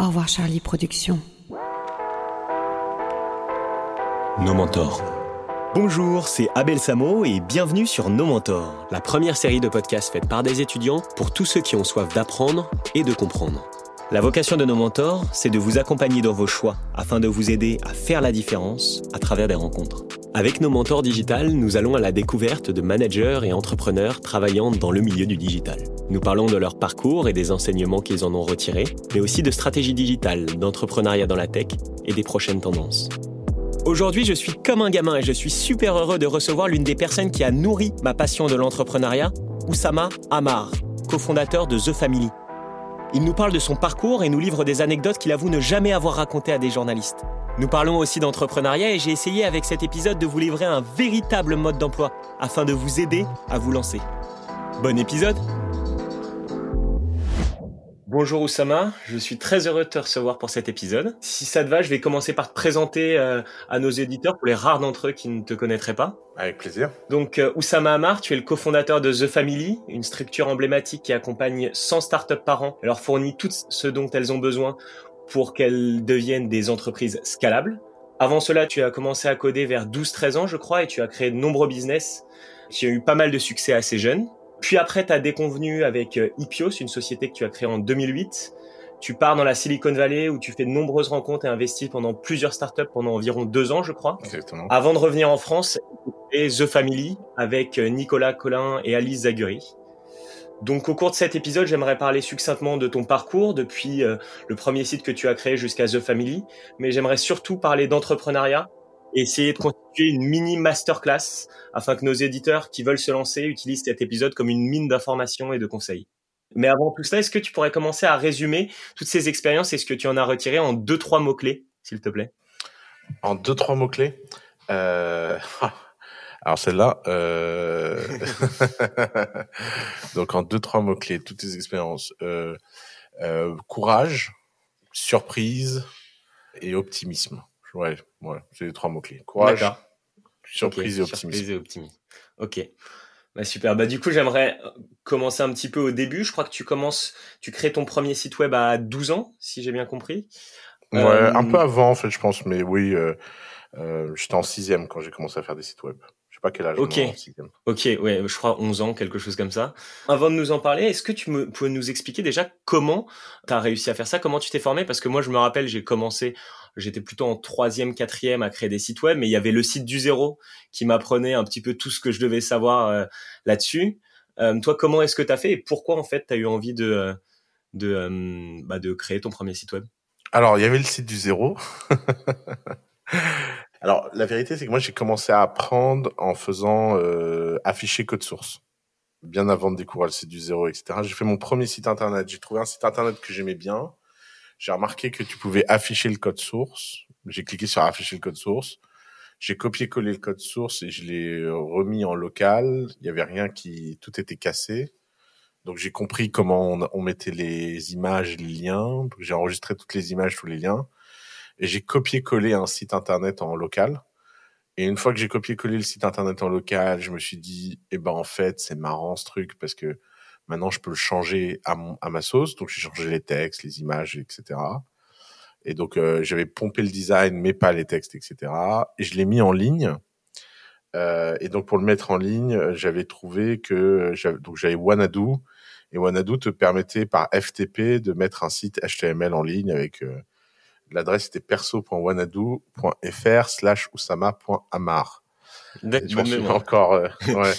Au revoir Charlie Productions. Nos mentors. Bonjour, c'est Abel Samo et bienvenue sur Nos Mentors, la première série de podcasts faite par des étudiants pour tous ceux qui ont soif d'apprendre et de comprendre. La vocation de Nos Mentors, c'est de vous accompagner dans vos choix afin de vous aider à faire la différence à travers des rencontres. Avec Nos Mentors Digital, nous allons à la découverte de managers et entrepreneurs travaillant dans le milieu du digital. Nous parlons de leur parcours et des enseignements qu'ils en ont retirés, mais aussi de stratégies digitales, d'entrepreneuriat dans la tech et des prochaines tendances. Aujourd'hui, je suis comme un gamin et je suis super heureux de recevoir l'une des personnes qui a nourri ma passion de l'entrepreneuriat, Oussama Amar, cofondateur de The Family. Il nous parle de son parcours et nous livre des anecdotes qu'il avoue ne jamais avoir racontées à des journalistes. Nous parlons aussi d'entrepreneuriat et j'ai essayé avec cet épisode de vous livrer un véritable mode d'emploi afin de vous aider à vous lancer. Bon épisode Bonjour Oussama, je suis très heureux de te recevoir pour cet épisode. Si ça te va, je vais commencer par te présenter euh, à nos éditeurs pour les rares d'entre eux qui ne te connaîtraient pas. Avec plaisir. Donc euh, Oussama Amar, tu es le cofondateur de The Family, une structure emblématique qui accompagne 100 startups par an et leur fournit tout ce dont elles ont besoin pour qu'elles deviennent des entreprises scalables. Avant cela, tu as commencé à coder vers 12-13 ans, je crois, et tu as créé de nombreux business qui ont eu pas mal de succès assez jeunes. Puis après, tu as déconvenu avec euh, Ipios, une société que tu as créée en 2008. Tu pars dans la Silicon Valley où tu fais de nombreuses rencontres et investis pendant plusieurs startups pendant environ deux ans, je crois. Exactement. Avant de revenir en France et The Family avec euh, Nicolas Collin et Alice Zaguri. Donc au cours de cet épisode, j'aimerais parler succinctement de ton parcours depuis euh, le premier site que tu as créé jusqu'à The Family, mais j'aimerais surtout parler d'entrepreneuriat essayer de constituer une mini masterclass afin que nos éditeurs qui veulent se lancer utilisent cet épisode comme une mine d'informations et de conseils. Mais avant tout cela, est-ce que tu pourrais commencer à résumer toutes ces expériences et ce que tu en as retiré en deux, trois mots-clés, s'il te plaît? En deux, trois mots-clés? Euh... Alors celle-là, euh... donc en deux, trois mots-clés, toutes tes expériences. Euh, courage, surprise et optimisme. Ouais, ouais, c'est les trois mots-clés. Courage, surprise, okay. et optimisme. surprise et optimisme. Ok. Bah super. Bah du coup, j'aimerais commencer un petit peu au début. Je crois que tu commences, tu crées ton premier site web à 12 ans, si j'ai bien compris. Ouais, euh... un peu avant en fait, je pense, mais oui, euh, euh, j'étais en sixième quand j'ai commencé à faire des sites web. Sais pas quel âge. Ok. Ok, ouais, je crois 11 ans, quelque chose comme ça. Avant de nous en parler, est-ce que tu me, pouvais nous expliquer déjà comment tu as réussi à faire ça, comment tu t'es formé? Parce que moi, je me rappelle, j'ai commencé j'étais plutôt en troisième, quatrième à créer des sites web, mais il y avait le site du zéro qui m'apprenait un petit peu tout ce que je devais savoir euh, là-dessus. Euh, toi, comment est-ce que tu as fait et pourquoi en fait tu as eu envie de de euh, bah, de créer ton premier site web? Alors, il y avait le site du zéro. Alors, la vérité, c'est que moi, j'ai commencé à apprendre en faisant euh, afficher code source. Bien avant de découvrir le site du zéro, etc. J'ai fait mon premier site internet. J'ai trouvé un site internet que j'aimais bien j'ai remarqué que tu pouvais afficher le code source. J'ai cliqué sur afficher le code source. J'ai copié-collé le code source et je l'ai remis en local. Il y avait rien qui, tout était cassé. Donc j'ai compris comment on, on, mettait les images, les liens. J'ai enregistré toutes les images, tous les liens. Et j'ai copié-collé un site internet en local. Et une fois que j'ai copié-collé le site internet en local, je me suis dit, eh ben en fait, c'est marrant ce truc parce que Maintenant, je peux le changer à, mon, à ma sauce. Donc, j'ai changé les textes, les images, etc. Et donc, euh, j'avais pompé le design, mais pas les textes, etc. Et je l'ai mis en ligne. Euh, et donc, pour le mettre en ligne, j'avais trouvé que donc j'avais Wanadu. Et Wanadu te permettait par FTP de mettre un site HTML en ligne avec euh, l'adresse était perso.wanadu.fr slash usama.amar. D'accord. Encore, euh, ouais.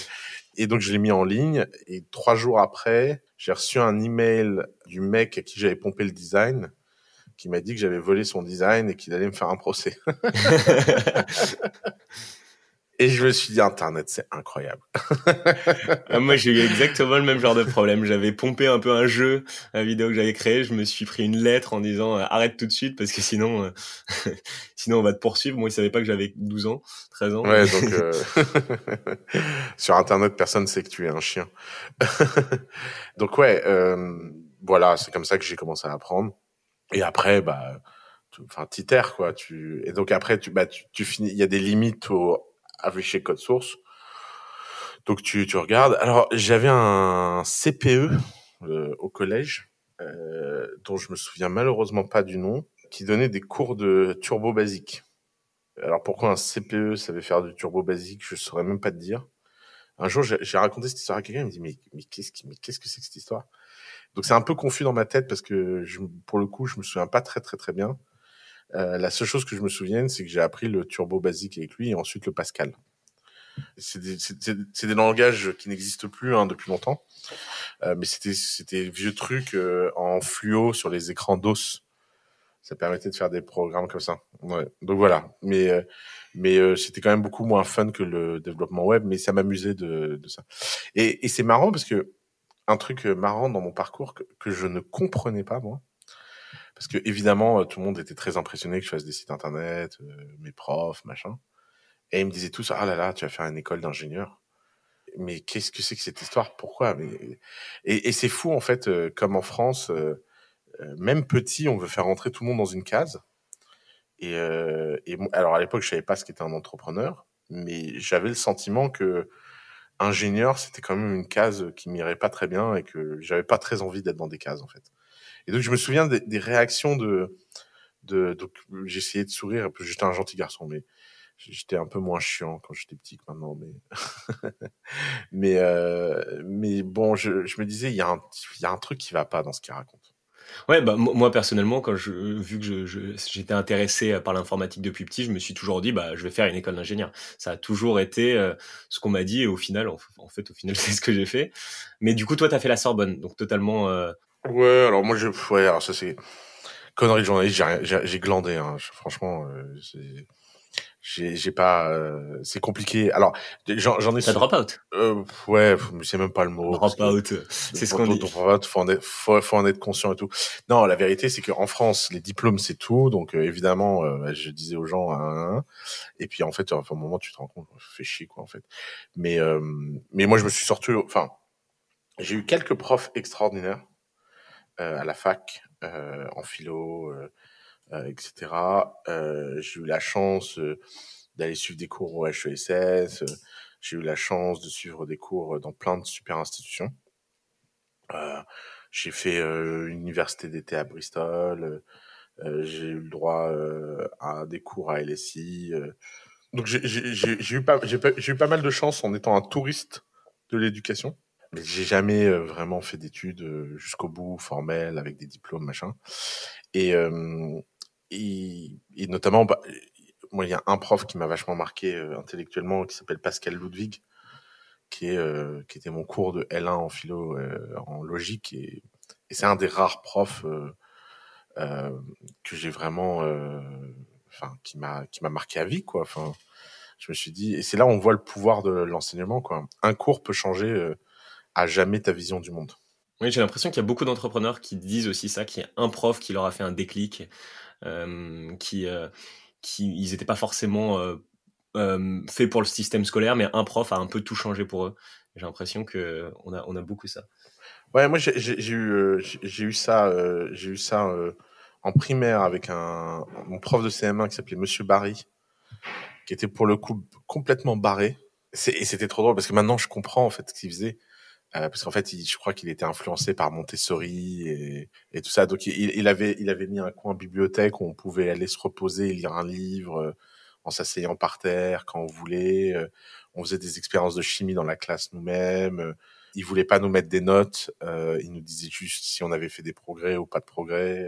Et donc, je l'ai mis en ligne. Et trois jours après, j'ai reçu un email du mec à qui j'avais pompé le design, qui m'a dit que j'avais volé son design et qu'il allait me faire un procès. Et je me suis dit, Internet, c'est incroyable. Ah, moi, j'ai eu exactement le même genre de problème. J'avais pompé un peu un jeu, la vidéo que j'avais créé. Je me suis pris une lettre en disant, euh, arrête tout de suite parce que sinon, euh, sinon on va te poursuivre. Moi, il savait pas que j'avais 12 ans, 13 ans. Ouais, donc, euh... sur Internet, personne sait que tu es un chien. donc, ouais, euh, voilà, c'est comme ça que j'ai commencé à apprendre. Et après, bah, enfin, t'itères, quoi. Tu, et donc après, tu, bah, tu, tu finis, il y a des limites au, afficher code source. Donc tu, tu regardes. Alors j'avais un CPE euh, au collège euh, dont je me souviens malheureusement pas du nom, qui donnait des cours de turbo basique. Alors pourquoi un CPE savait faire du turbo basique, je saurais même pas te dire. Un jour, j'ai raconté cette histoire à quelqu'un, il me dit mais, mais qu'est-ce qu'est-ce que c'est que cette histoire? Donc c'est un peu confus dans ma tête parce que je, pour le coup, je me souviens pas très très très bien. Euh, la seule chose que je me souviens, c'est que j'ai appris le turbo basique avec lui et ensuite le Pascal. C'est des, des, langages qui n'existent plus hein, depuis longtemps, euh, mais c'était c'était vieux trucs euh, en fluo sur les écrans DOS. Ça permettait de faire des programmes comme ça. Ouais. Donc voilà, mais euh, mais euh, c'était quand même beaucoup moins fun que le développement web, mais ça m'amusait de, de ça. Et, et c'est marrant parce que un truc marrant dans mon parcours que, que je ne comprenais pas moi, parce que évidemment tout le monde était très impressionné que je fasse des sites internet, mes profs, machin. Et ils me disaient tous, ah là là, tu vas faire une école d'ingénieur. Mais qu'est-ce que c'est que cette histoire? Pourquoi? Mais et, et c'est fou en fait, euh, comme en France, euh, euh, même petit, on veut faire rentrer tout le monde dans une case. Et, et alors à l'époque, je savais pas ce qu'était un entrepreneur, mais j'avais le sentiment que ingénieur, c'était quand même une case qui m'irait pas très bien et que j'avais pas très envie d'être dans des cases en fait. Et donc je me souviens des, réactions de, de donc j'essayais de sourire, j'étais un gentil garçon, mais J'étais un peu moins chiant quand j'étais petit que maintenant, mais mais euh, mais bon, je, je me disais il y a un y a un truc qui va pas dans ce qu'il raconte. Ouais, bah moi personnellement, quand je vu que j'étais intéressé par l'informatique depuis petit, je me suis toujours dit bah je vais faire une école d'ingénieur. Ça a toujours été euh, ce qu'on m'a dit et au final, en, fait, au final, c'est ce que j'ai fait. Mais du coup, toi, t'as fait la Sorbonne, donc totalement. Euh... Ouais, alors moi je ouais, alors ça c'est connerie de journaliste, j'ai glandé, hein. franchement. Euh, j'ai j'ai pas euh, c'est compliqué. Alors j'en ai ça drop out? euh, ouais c'est même pas le mot. Drop out c'est ce qu'on dit. drop out faut en être faut, faut en être conscient et tout. Non la vérité c'est qu'en France les diplômes c'est tout. Donc euh, évidemment euh, je disais aux gens hein, et puis en fait à un moment tu te rends compte fait chier quoi en fait. Mais mais moi je me suis sorti enfin j'ai eu quelques profs extraordinaires à la fac en philo euh, etc. Euh, j'ai eu la chance euh, d'aller suivre des cours au HESS. j'ai eu la chance de suivre des cours dans plein de super institutions. j'ai fait une université d'été à Bristol. j'ai eu le droit à des cours à LSI. donc j'ai eu eu pas mal de chance en étant un touriste de l'éducation mais j'ai jamais vraiment fait d'études jusqu'au bout formelles avec des diplômes machin et et, et notamment, bah, moi, il y a un prof qui m'a vachement marqué euh, intellectuellement, qui s'appelle Pascal Ludwig, qui est euh, qui était mon cours de L1 en philo, euh, en logique, et, et c'est un des rares profs que j'ai vraiment, enfin, qui m'a qui m'a marqué à vie, quoi. Enfin, je me suis dit, et c'est là où on voit le pouvoir de l'enseignement, quoi. Un cours peut changer à jamais ta vision du monde. Oui, j'ai l'impression qu'il y a beaucoup d'entrepreneurs qui disent aussi ça, qu'il y a un prof qui leur a fait un déclic, euh, qui, euh, qui ils n'étaient pas forcément euh, faits pour le système scolaire, mais un prof a un peu tout changé pour eux. J'ai l'impression que on a, on a beaucoup ça. Ouais, moi j'ai eu j'ai eu ça j'ai eu ça en primaire avec un mon prof de CM1 qui s'appelait Monsieur Barry, qui était pour le coup complètement barré. Et c'était trop drôle parce que maintenant je comprends en fait ce qu'il faisait. Euh, parce qu'en fait, il, je crois qu'il était influencé par Montessori et, et tout ça. Donc, il, il, avait, il avait mis un coin bibliothèque où on pouvait aller se reposer et lire un livre euh, en s'asseyant par terre quand on voulait. Euh, on faisait des expériences de chimie dans la classe nous-mêmes. Il voulait pas nous mettre des notes. il nous disait juste si on avait fait des progrès ou pas de progrès.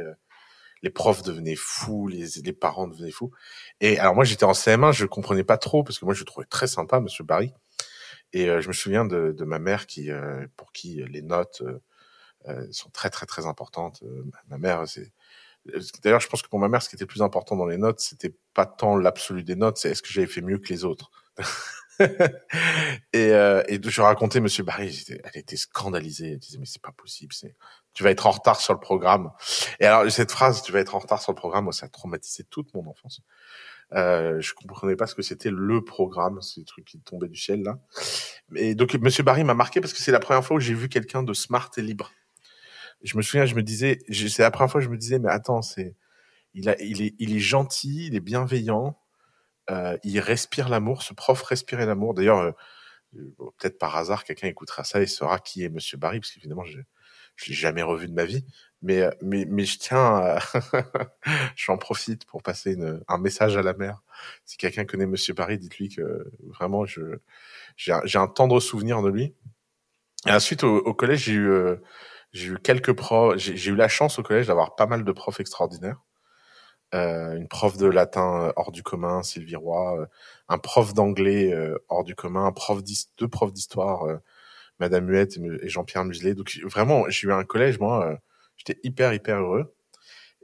Les profs devenaient fous, les, les parents devenaient fous. Et alors moi, j'étais en CM1, je comprenais pas trop parce que moi, je le trouvais très sympa, Monsieur Barry. Et euh, je me souviens de, de ma mère qui, euh, pour qui les notes euh, sont très très très importantes. ma mère, c'est D'ailleurs, je pense que pour ma mère, ce qui était plus important dans les notes, c'était pas tant l'absolu des notes, c'est est-ce que j'avais fait mieux que les autres. et, euh, et je racontais Monsieur Barry, elle était scandalisée. Elle disait mais c'est pas possible, c'est tu vas être en retard sur le programme. Et alors cette phrase, tu vas être en retard sur le programme, moi ça a traumatisé toute mon enfance. Euh, je comprenais pas ce que c'était le programme, ces trucs qui tombaient du ciel là. Et donc Monsieur Barry m'a marqué parce que c'est la première fois où j'ai vu quelqu'un de smart et libre. Je me souviens, je me disais, c'est la première fois que je me disais, mais attends, c'est, il est, il est gentil, il est bienveillant, euh, il respire l'amour. Ce prof respirait l'amour. D'ailleurs, euh, peut-être par hasard, quelqu'un écoutera ça et saura qui est Monsieur Barry, parce qu'évidemment, je, je l'ai jamais revu de ma vie. Mais, mais, mais je tiens, à... j'en profite pour passer une, un message à la mère. Si quelqu'un connaît Monsieur Paris, dites-lui que vraiment, je, j'ai un, un tendre souvenir de lui. Et ensuite, au, au collège, j'ai eu, euh, j'ai eu quelques profs. J'ai, eu la chance au collège d'avoir pas mal de profs extraordinaires. Euh, une prof de latin euh, hors du commun, Sylvie Roy, euh, un prof d'anglais euh, hors du commun, un prof deux profs d'histoire, Madame Huette et, Jean-Pierre Muselet. Donc vraiment, j'ai eu un collège, moi, j'étais hyper hyper heureux.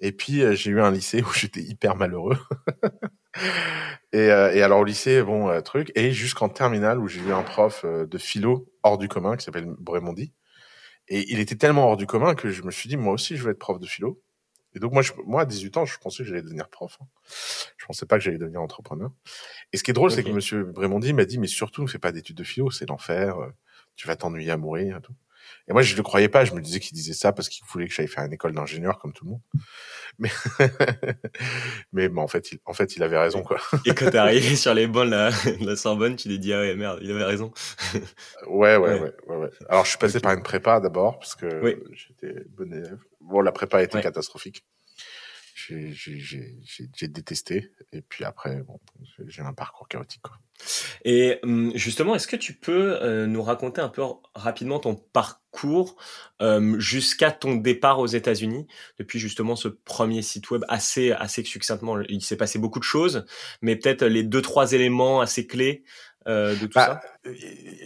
Et puis j'ai eu un lycée où j'étais hyper malheureux. et, et, alors au lycée, bon truc, et jusqu'en terminale où j'ai eu un prof de philo hors du commun qui s'appelle Brémondi. Et il était tellement hors du commun que je me suis dit, moi aussi, je veux être prof de philo. Et donc moi, je, moi à 18 ans, je pensais que j'allais devenir prof. Hein. Je pensais pas que j'allais devenir entrepreneur. Et ce qui est drôle, c'est que Monsieur Brémondi m'a dit, mais surtout, ne fais pas d'études de philo, c'est l'enfer. Euh, tu vas t'ennuyer à mourir. Et tout. Et moi, je le croyais pas. Je me disais qu'il disait ça parce qu'il voulait que j'aille faire une école d'ingénieur comme tout le monde. Mais, mais bon, en fait, il, en fait, il avait raison, quoi. Et quand t'es arrivé sur les bancs de la, de la Sorbonne, tu t'es dit, ah ouais, merde, il avait raison. ouais, ouais, ouais, ouais, ouais, Alors, je suis passé par une prépa d'abord parce que j'étais bon élève. Bon, la prépa été catastrophique j'ai détesté. Et puis après, bon, j'ai un parcours chaotique. Quoi. Et hum, justement, est-ce que tu peux euh, nous raconter un peu rapidement ton parcours euh, jusqu'à ton départ aux États-Unis, depuis justement ce premier site web assez assez succinctement. Il s'est passé beaucoup de choses, mais peut-être les deux trois éléments assez clés euh, de tout bah, ça?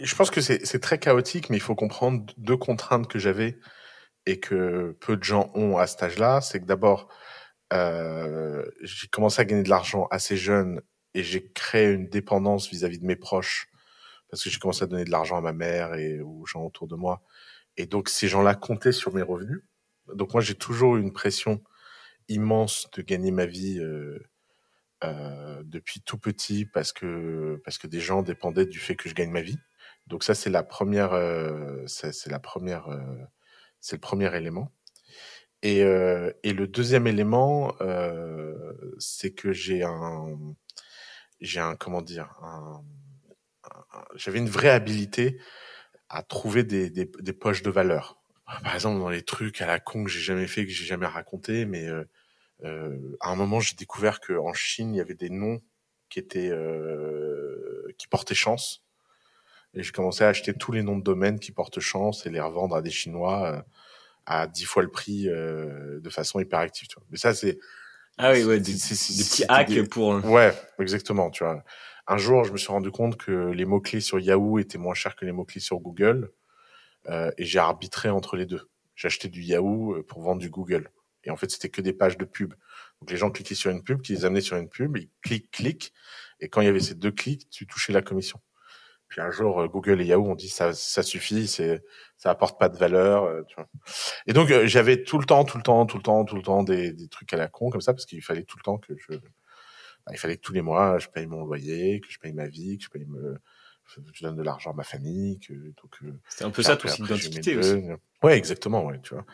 Je pense que c'est très chaotique, mais il faut comprendre deux contraintes que j'avais et que peu de gens ont à cet âge-là. C'est que d'abord euh, j'ai commencé à gagner de l'argent assez jeune et j'ai créé une dépendance vis-à-vis de mes proches parce que j'ai commencé à donner de l'argent à ma mère et aux gens autour de moi. Et donc ces gens-là comptaient sur mes revenus. Donc moi j'ai toujours eu une pression immense de gagner ma vie euh, euh, depuis tout petit parce que parce que des gens dépendaient du fait que je gagne ma vie. Donc ça c'est la première c'est la première c'est le premier élément. Et, euh, et le deuxième élément, euh, c'est que j'ai un, j'ai un, comment dire, un, j'avais une vraie habilité à trouver des, des, des, poches de valeur. Par exemple, dans les trucs à la con que j'ai jamais fait, que j'ai jamais raconté, mais euh, euh, à un moment, j'ai découvert que en Chine, il y avait des noms qui étaient euh, qui portaient chance. Et j'ai commencé à acheter tous les noms de domaines qui portent chance et les revendre à des Chinois euh, à dix fois le prix euh, de façon hyper active. Tu vois. Mais ça, c'est ah oui, ouais, des, des petits hacks pour. Ouais, exactement. Tu vois. Un jour, je me suis rendu compte que les mots clés sur Yahoo étaient moins chers que les mots clés sur Google, euh, et j'ai arbitré entre les deux. J'ai acheté du Yahoo euh, pour vendre du Google. Et en fait, c'était que des pages de pub. Donc les gens cliquaient sur une pub, qui les amenaient sur une pub, ils cliquent, cliquent, et quand il y avait ces deux clics, tu touchais la commission. Puis un jour, euh, Google et Yahoo ont dit ça, ça suffit, c'est, ça apporte pas de valeur. Euh, tu vois. Et donc euh, j'avais tout le temps, tout le temps, tout le temps, tout le temps des, des trucs à la con comme ça parce qu'il fallait tout le temps que je, bah, il fallait que tous les mois je paye mon loyer, que je paye ma vie, que je paye me, je donne de l'argent à ma famille, que donc. C'est un peu ça ton site d'identité aussi. Ouais, exactement, ouais, tu vois.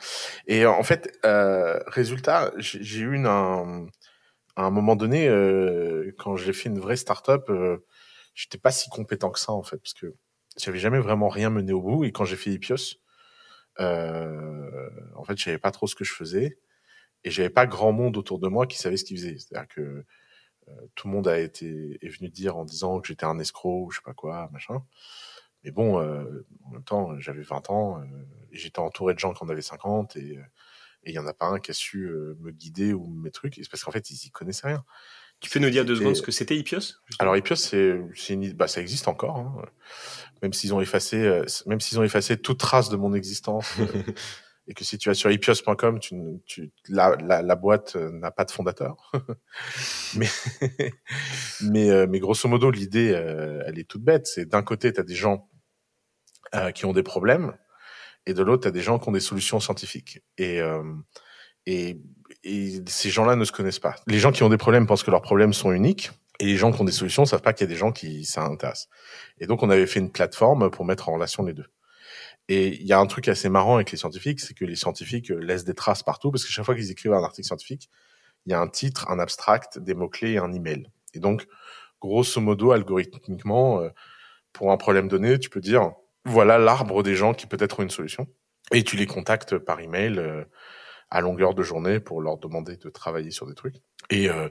Et en fait, euh, résultat, j'ai eu une, un, à un moment donné, euh, quand j'ai fait une vraie start-up, euh, j'étais pas si compétent que ça en fait, parce que j'avais jamais vraiment rien mené au bout. Et quand j'ai fait Ipios, euh, en fait, je savais pas trop ce que je faisais et j'avais pas grand monde autour de moi qui savait ce qu'il faisait. C'est-à-dire que euh, tout le monde a été est venu dire en disant que j'étais un escroc ou je sais pas quoi, machin. Mais bon, euh, en même temps, j'avais 20 ans, euh, et j'étais entouré de gens qui en avaient 50 et il y en a pas un qui a su me guider ou mes trucs. C'est parce qu'en fait, ils y connaissaient rien. Tu peux nous dire deux secondes ce que c'était Ipios Alors Ipios, c'est, une... bah, ça existe encore, hein. même s'ils ont effacé, euh, même s'ils ont effacé toute trace de mon existence. Euh, et que si tu vas sur ipios.com, tu, tu, la, la, la boîte euh, n'a pas de fondateur. mais, mais, mais grosso modo, l'idée, elle est toute bête. C'est d'un côté, tu as des gens qui ont des problèmes, et de l'autre, tu as des gens qui ont des solutions scientifiques. Et, et et ces gens-là ne se connaissent pas. Les gens qui ont des problèmes pensent que leurs problèmes sont uniques. Et les gens qui ont des solutions savent pas qu'il y a des gens qui s'intéressent. Et donc, on avait fait une plateforme pour mettre en relation les deux. Et il y a un truc assez marrant avec les scientifiques, c'est que les scientifiques laissent des traces partout, parce que chaque fois qu'ils écrivent un article scientifique, il y a un titre, un abstract, des mots-clés et un email. Et donc, grosso modo, algorithmiquement, euh, pour un problème donné, tu peux dire, voilà l'arbre des gens qui peut-être ont une solution. Et tu les contactes par email. Euh, à longueur de journée pour leur demander de travailler sur des trucs. Et euh,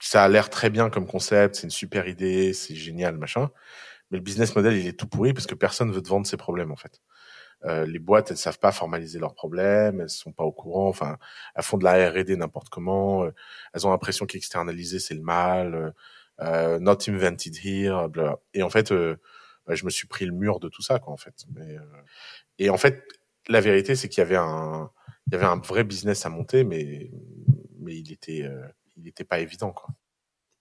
ça a l'air très bien comme concept, c'est une super idée, c'est génial, machin. Mais le business model, il est tout pourri parce que personne veut te vendre ses problèmes en fait. Euh, les boîtes, elles savent pas formaliser leurs problèmes, elles sont pas au courant. Enfin, elles font de la R&D n'importe comment. Euh, elles ont l'impression qu'externaliser c'est le mal. Euh, euh not invented here. Blah. Et en fait, bah, je me suis pris le mur de tout ça, quoi, en fait. Mais, et en fait, la vérité, c'est qu'il y avait un, il y avait un vrai business à monter, mais, mais il était, il était pas évident, quoi.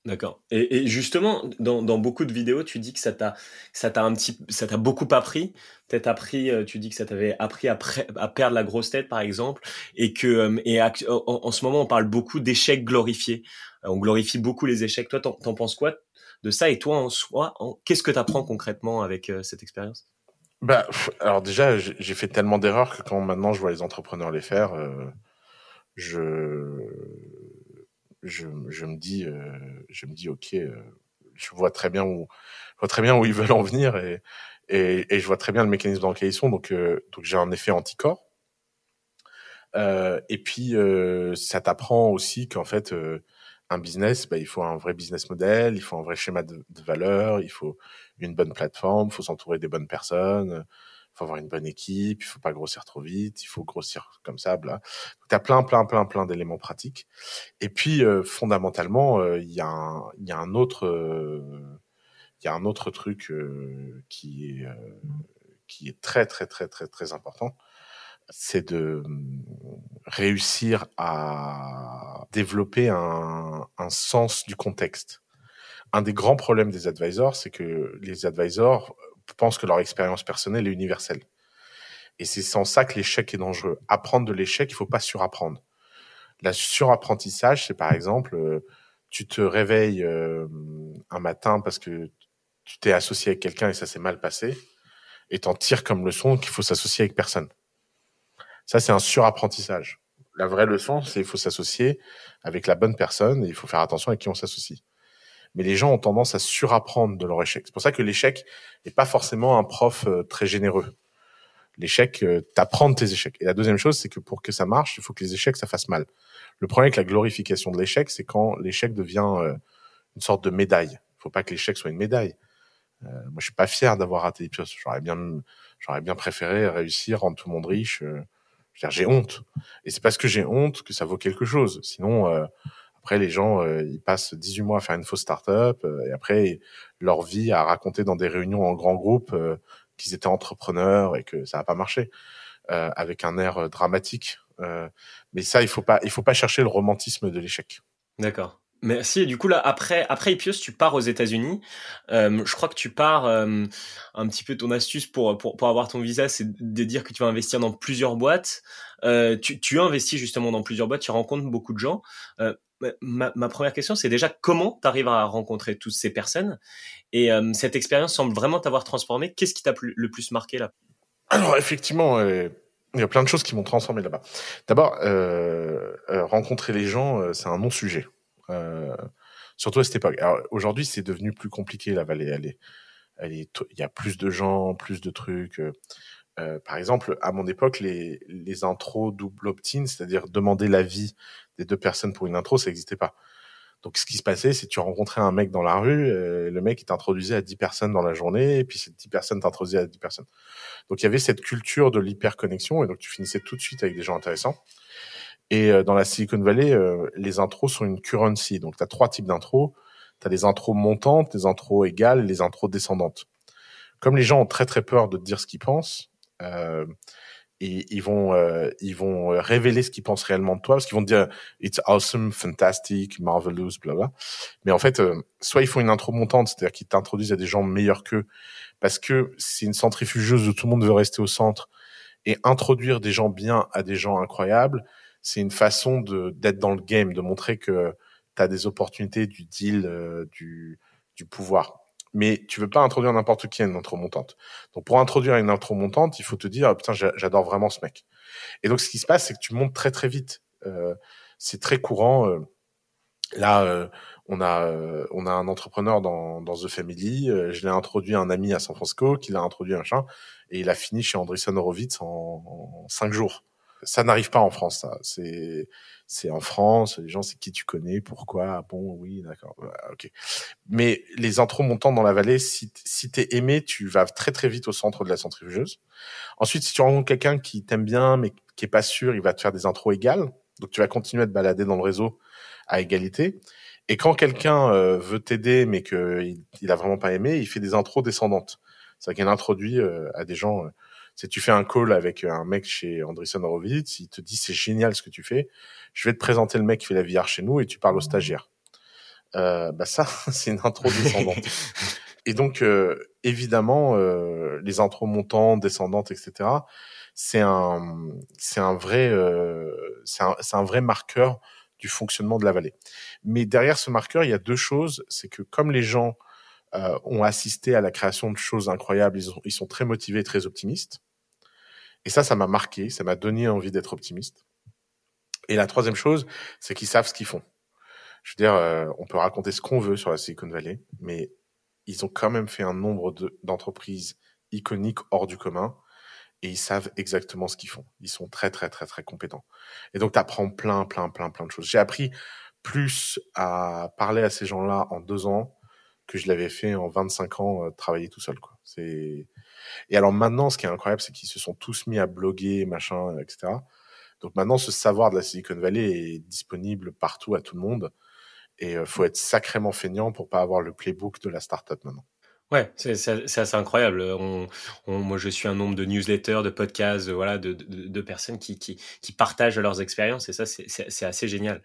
D'accord. Et, justement, dans, beaucoup de vidéos, tu dis que ça t'a, ça t'a un petit, ça t'a beaucoup appris. Peut-être appris, euh, tu dis que ça t'avait appris à, à, perdre la grosse tête, par exemple, et que, euh, et en, ce moment, on parle beaucoup d'échecs glorifiés. Euh, on glorifie beaucoup les échecs. Toi, t'en, penses quoi de ça? Et toi, en soi, qu'est-ce que tu apprends concrètement avec cette expérience? Bah, alors déjà, j'ai fait tellement d'erreurs que quand maintenant je vois les entrepreneurs les faire, je je, je me dis, euh, je me dis, ok, euh, je vois très bien où, je vois très bien où ils veulent en venir et, et, et je vois très bien le mécanisme dans lequel ils sont. Donc, euh, donc j'ai un effet anticorps. Euh, et puis, euh, ça t'apprend aussi qu'en fait, un business, bah, il faut un vrai business model, il faut un vrai schéma de, valeur, il faut une bonne plateforme, il faut s'entourer des bonnes personnes, faut avoir une bonne équipe, il faut pas grossir trop vite, il faut grossir comme ça, bla. Tu as plein, plein, plein, plein d'éléments pratiques. Et puis, euh, fondamentalement, euh, il y, a un, y a un autre, il y a un autre truc euh, qui est qui est très, très, très, très, très important. C'est de réussir à développer un, un sens du contexte. Un des grands problèmes des advisors, c'est que les advisors pensent que leur expérience personnelle est universelle. Et c'est sans ça que l'échec est dangereux. Apprendre de l'échec, il faut pas surapprendre. La surapprentissage, c'est par exemple, euh, tu te réveilles euh, un matin parce que tu t'es associé avec quelqu'un et ça s'est mal passé, et t'en tires comme leçon qu'il faut s'associer avec personne. Ça, c'est un surapprentissage. La vraie leçon, c'est qu'il faut s'associer avec la bonne personne et il faut faire attention à qui on s'associe mais les gens ont tendance à surapprendre de leur échec. C'est pour ça que l'échec n'est pas forcément un prof euh, très généreux. L'échec, euh, t'apprends de tes échecs. Et la deuxième chose, c'est que pour que ça marche, il faut que les échecs, ça fasse mal. Le problème avec la glorification de l'échec, c'est quand l'échec devient euh, une sorte de médaille. Il faut pas que l'échec soit une médaille. Moi, je suis pas fier d'avoir raté les pièces. J'aurais bien, j'aurais bien préféré réussir, rendre tout le monde riche. J'ai honte. Et c'est parce que j'ai honte que ça vaut quelque chose. Sinon, après, les gens, euh, ils passent 18 mois à faire une fausse start-up euh, et après, leur vie à raconter dans des réunions en grand groupe euh, qu'ils étaient entrepreneurs et que ça n'a pas marché, avec un air dramatique. mais ça, il faut pas, faut pas chercher le romantisme de l'échec. D'accord. Merci. Et du coup, là, après, après Ipios, tu pars aux États-Unis. Euh, je crois que tu pars euh, un petit peu ton astuce pour, pour, pour avoir ton visa, c'est de dire que tu vas investir dans plusieurs boîtes. Euh, tu, tu investis justement dans plusieurs boîtes, tu rencontres beaucoup de gens. Euh, ma, ma, première question, c'est déjà comment tu à rencontrer toutes ces personnes? Et euh, cette expérience semble vraiment t'avoir transformé. Qu'est-ce qui t'a le plus marqué là? Alors, effectivement, il y a plein de choses qui m'ont transformé là-bas. D'abord, rencontrer les gens, c'est un non-sujet. Euh, surtout à cette époque. Aujourd'hui, c'est devenu plus compliqué la vallée. Elle est, elle est, il y a plus de gens, plus de trucs. Euh, par exemple, à mon époque, les, les intros double opt-in, c'est-à-dire demander l'avis des deux personnes pour une intro, ça n'existait pas. Donc, ce qui se passait, c'est que tu rencontrais un mec dans la rue, euh, le mec il t'introduisait à 10 personnes dans la journée, et puis ces 10 personnes t'introduisaient à 10 personnes. Donc, il y avait cette culture de l'hyperconnexion, et donc tu finissais tout de suite avec des gens intéressants. Et euh, dans la Silicon Valley, euh, les intros sont une currency. Donc, tu as trois types d'intros. Tu as des intros montantes, des intros égales et les intros descendantes. Comme les gens ont très très peur de te dire ce qu'ils pensent, euh, et ils vont euh, ils vont révéler ce qu'ils pensent réellement de toi parce qu'ils vont te dire it's awesome, fantastic, marvelous, bla bla. Mais en fait, soit ils font une intro montante, c'est-à-dire qu'ils t'introduisent à des gens meilleurs qu'eux parce que c'est une centrifugeuse où tout le monde veut rester au centre et introduire des gens bien à des gens incroyables c'est une façon de d'être dans le game, de montrer que tu as des opportunités du deal, euh, du, du pouvoir. Mais tu veux pas introduire n'importe qui à une intro montante. Donc pour introduire une intro montante, il faut te dire putain j'adore vraiment ce mec. Et donc ce qui se passe, c'est que tu montes très très vite. Euh, c'est très courant. Euh, là, euh, on a euh, on a un entrepreneur dans dans The Family. je l'ai introduit à un ami à San Francisco, qui l'a introduit à un machin, et il a fini chez Andreessen Horowitz en, en cinq jours. Ça n'arrive pas en France, ça. C'est c'est en France, les gens, c'est qui tu connais, pourquoi, ah bon, oui, d'accord, ok. Mais les intros montants dans la vallée, si, si t'es aimé, tu vas très très vite au centre de la centrifugeuse. Ensuite, si tu rencontres quelqu'un qui t'aime bien, mais qui est pas sûr, il va te faire des intros égales. Donc tu vas continuer à te balader dans le réseau à égalité. Et quand quelqu'un euh, veut t'aider, mais qu'il il a vraiment pas aimé, il fait des intros descendantes. C'est-à-dire qu'il introduit euh, à des gens. Euh, si tu fais un call avec un mec chez Andreessen Horowitz, il te dit c'est génial ce que tu fais. Je vais te présenter le mec qui fait la VR chez nous et tu parles au stagiaire. Euh, bah ça, c'est une intro descendante. et donc évidemment, les intros montantes, descendantes, etc. C'est un, c'est un vrai, c'est un, un vrai marqueur du fonctionnement de la vallée. Mais derrière ce marqueur, il y a deux choses. C'est que comme les gens euh, ont assisté à la création de choses incroyables, ils, ils sont très motivés, très optimistes. Et ça, ça m'a marqué, ça m'a donné envie d'être optimiste. Et la troisième chose, c'est qu'ils savent ce qu'ils font. Je veux dire, euh, on peut raconter ce qu'on veut sur la Silicon Valley, mais ils ont quand même fait un nombre d'entreprises iconiques hors du commun et ils savent exactement ce qu'ils font. Ils sont très, très, très, très compétents. Et donc, tu apprends plein, plein, plein, plein de choses. J'ai appris plus à parler à ces gens-là en deux ans que je l'avais fait en 25 ans euh, travailler tout seul. Quoi. C'est... Et alors maintenant, ce qui est incroyable, c'est qu'ils se sont tous mis à bloguer, machin, etc. Donc maintenant, ce savoir de la Silicon Valley est disponible partout à tout le monde. Et il euh, faut être sacrément feignant pour pas avoir le playbook de la startup maintenant. Ouais, c'est assez incroyable. Moi, je suis un nombre de newsletters, de podcasts, voilà, de, de, de personnes qui, partagent leurs expériences et ça, c'est assez génial.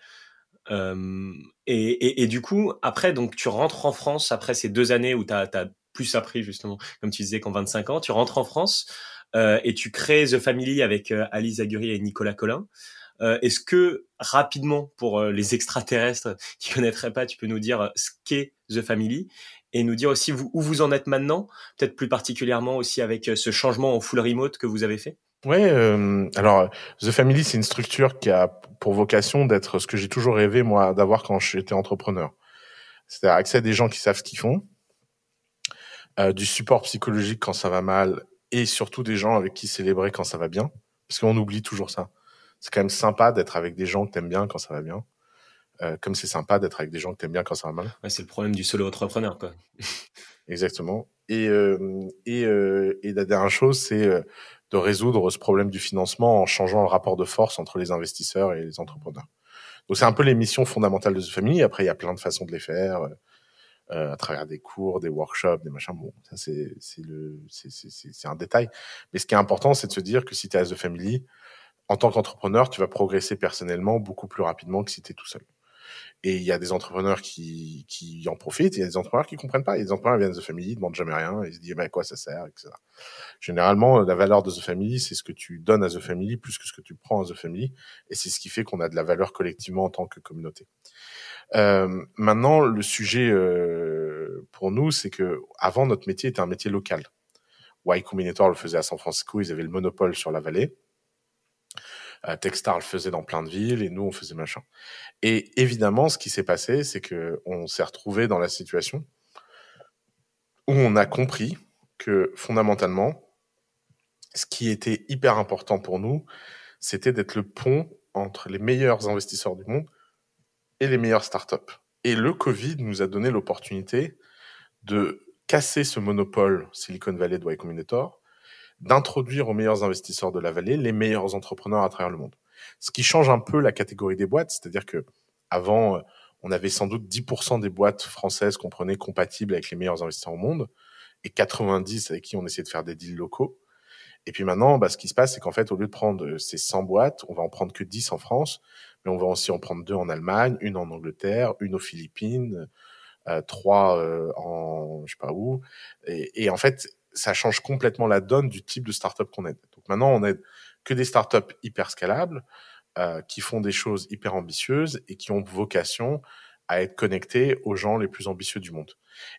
Euh, et, du coup, après, donc, tu rentres en France après ces deux années où tu as, plus appris justement, comme tu disais, qu'en 25 ans, tu rentres en France euh, et tu crées The Family avec euh, Alice Agury et Nicolas Collin. Euh, Est-ce que rapidement, pour euh, les extraterrestres qui connaîtraient pas, tu peux nous dire ce qu'est The Family et nous dire aussi où vous en êtes maintenant, peut-être plus particulièrement aussi avec euh, ce changement en full remote que vous avez fait? Ouais, euh, alors The Family, c'est une structure qui a pour vocation d'être ce que j'ai toujours rêvé moi d'avoir quand j'étais entrepreneur. C'est-à-dire accès à des gens qui savent ce qu'ils font, euh, du support psychologique quand ça va mal, et surtout des gens avec qui célébrer quand ça va bien, parce qu'on oublie toujours ça. C'est quand même sympa d'être avec des gens que t'aimes bien quand ça va bien. Euh, comme c'est sympa d'être avec des gens que t'aimes bien quand ça va mal. Ouais, c'est le problème du solo entrepreneur, quoi. Exactement. Et, euh, et, euh, et la dernière chose, c'est euh, de résoudre ce problème du financement en changeant le rapport de force entre les investisseurs et les entrepreneurs. Donc c'est un peu les missions fondamentales de The Family. Après, il y a plein de façons de les faire, euh, à travers des cours, des workshops, des machins. Bon, ça c'est c'est un détail. Mais ce qui est important, c'est de se dire que si tu es à The Family, en tant qu'entrepreneur, tu vas progresser personnellement beaucoup plus rapidement que si tu es tout seul. Et il y a des entrepreneurs qui, qui en profitent, il y a des entrepreneurs qui comprennent pas. Il y a des entrepreneurs qui viennent de The Family, ils demandent jamais rien, ils se disent, mais à quoi ça sert, etc. Généralement, la valeur de The Family, c'est ce que tu donnes à The Family plus que ce que tu prends à The Family, et c'est ce qui fait qu'on a de la valeur collectivement en tant que communauté. Euh, maintenant, le sujet euh, pour nous, c'est que avant notre métier était un métier local. Y Combinator le faisait à San Francisco, ils avaient le monopole sur la vallée. Euh, Techstar le faisait dans plein de villes et nous on faisait machin. Et évidemment, ce qui s'est passé, c'est que on s'est retrouvé dans la situation où on a compris que fondamentalement, ce qui était hyper important pour nous, c'était d'être le pont entre les meilleurs investisseurs du monde et les meilleures startups. Et le Covid nous a donné l'opportunité de casser ce monopole Silicon Valley de Y Combinator d'introduire aux meilleurs investisseurs de la vallée les meilleurs entrepreneurs à travers le monde. Ce qui change un peu la catégorie des boîtes, c'est-à-dire que avant, euh, on avait sans doute 10% des boîtes françaises qu'on prenait compatibles avec les meilleurs investisseurs au monde et 90 avec qui on essayait de faire des deals locaux. Et puis maintenant, bah, ce qui se passe, c'est qu'en fait, au lieu de prendre ces 100 boîtes, on va en prendre que 10 en France, mais on va aussi en prendre deux en Allemagne, une en Angleterre, une aux Philippines, euh, trois euh, en je sais pas où. Et, et en fait, ça change complètement la donne du type de startup qu'on aide. Donc maintenant, on aide que des startups hyper scalables, euh, qui font des choses hyper ambitieuses et qui ont vocation à être connectés aux gens les plus ambitieux du monde.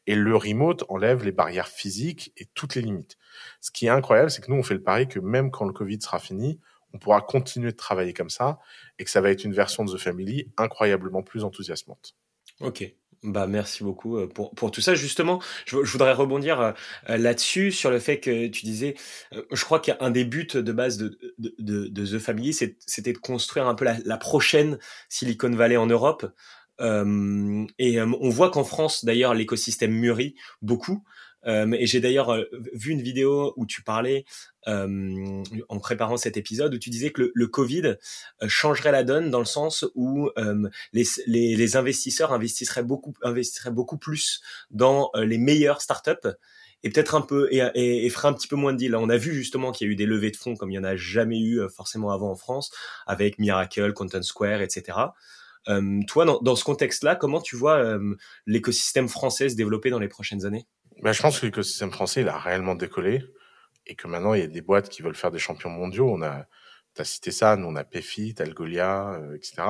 Et le remote enlève les barrières physiques et toutes les limites. Ce qui est incroyable, c'est que nous, on fait le pari que même quand le Covid sera fini, on pourra continuer de travailler comme ça et que ça va être une version de The Family incroyablement plus enthousiasmante. Ok, Bah merci beaucoup euh, pour, pour tout ça. Justement, je, voudrais rebondir euh, euh, là-dessus sur le fait que tu disais, je crois qu'un des buts de base de, de, The Family, c'était de construire un peu la, prochaine Silicon Valley en Europe. Et on voit qu'en France, d'ailleurs, l'écosystème mûrit beaucoup. Euh, et j'ai d'ailleurs euh, vu une vidéo où tu parlais euh, en préparant cet épisode où tu disais que le, Covid changerait la donne dans le sens où les, les, les, investisseurs investisseraient beaucoup, investisseraient beaucoup plus dans les meilleures startups et peut-être un peu et, et, et ferait un petit peu moins de deals. On a vu justement qu'il y a eu des levées de fonds comme il y en a jamais eu forcément avant en France avec Miracle, Content Square, etc. Euh, toi, dans, dans ce contexte-là, comment tu vois l'écosystème français se développer dans les prochaines années? Bah, je pense que l'écosystème français, il a réellement décollé et que maintenant, il y a des boîtes qui veulent faire des champions mondiaux. On a, t'as cité ça, nous, on a Pefit, Algolia, euh, etc.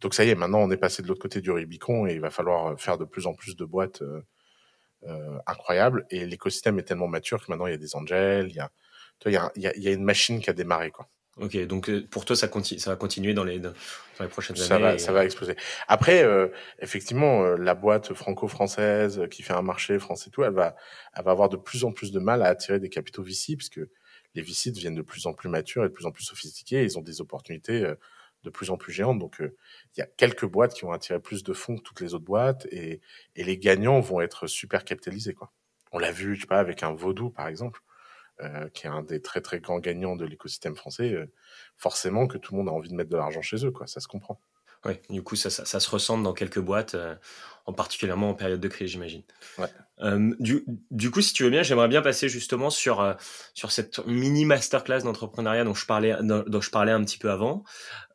Donc, ça y est, maintenant, on est passé de l'autre côté du Rubicon et il va falloir faire de plus en plus de boîtes euh, euh incroyables. Et l'écosystème est tellement mature que maintenant, il y a des angels, il y a, il y a, y a une machine qui a démarré, quoi. Ok, donc euh, pour toi, ça, continue, ça va continuer dans les, dans les prochaines ça années. Va, Ça va exploser. Après, euh, effectivement, euh, la boîte franco-française qui fait un marché français et tout, elle va, elle va avoir de plus en plus de mal à attirer des capitaux VC, puisque les VC deviennent de plus en plus matures et de plus en plus sophistiqués. Et ils ont des opportunités de plus en plus géantes. Donc, il y a quelques boîtes qui vont attirer plus de fonds que toutes les autres boîtes, et, et les gagnants vont être super capitalisés. Quoi. On l'a vu, je sais pas, avec un Vaudou, par exemple euh, qui est un des très très grands gagnants de l'écosystème français, euh, forcément que tout le monde a envie de mettre de l'argent chez eux, quoi. Ça se comprend. Oui, du coup, ça, ça, ça, se ressent dans quelques boîtes, euh, en particulièrement en période de crise, j'imagine. Ouais. Euh, du, du, coup, si tu veux bien, j'aimerais bien passer justement sur euh, sur cette mini masterclass d'entrepreneuriat dont je parlais dont, dont, je parlais un petit peu avant.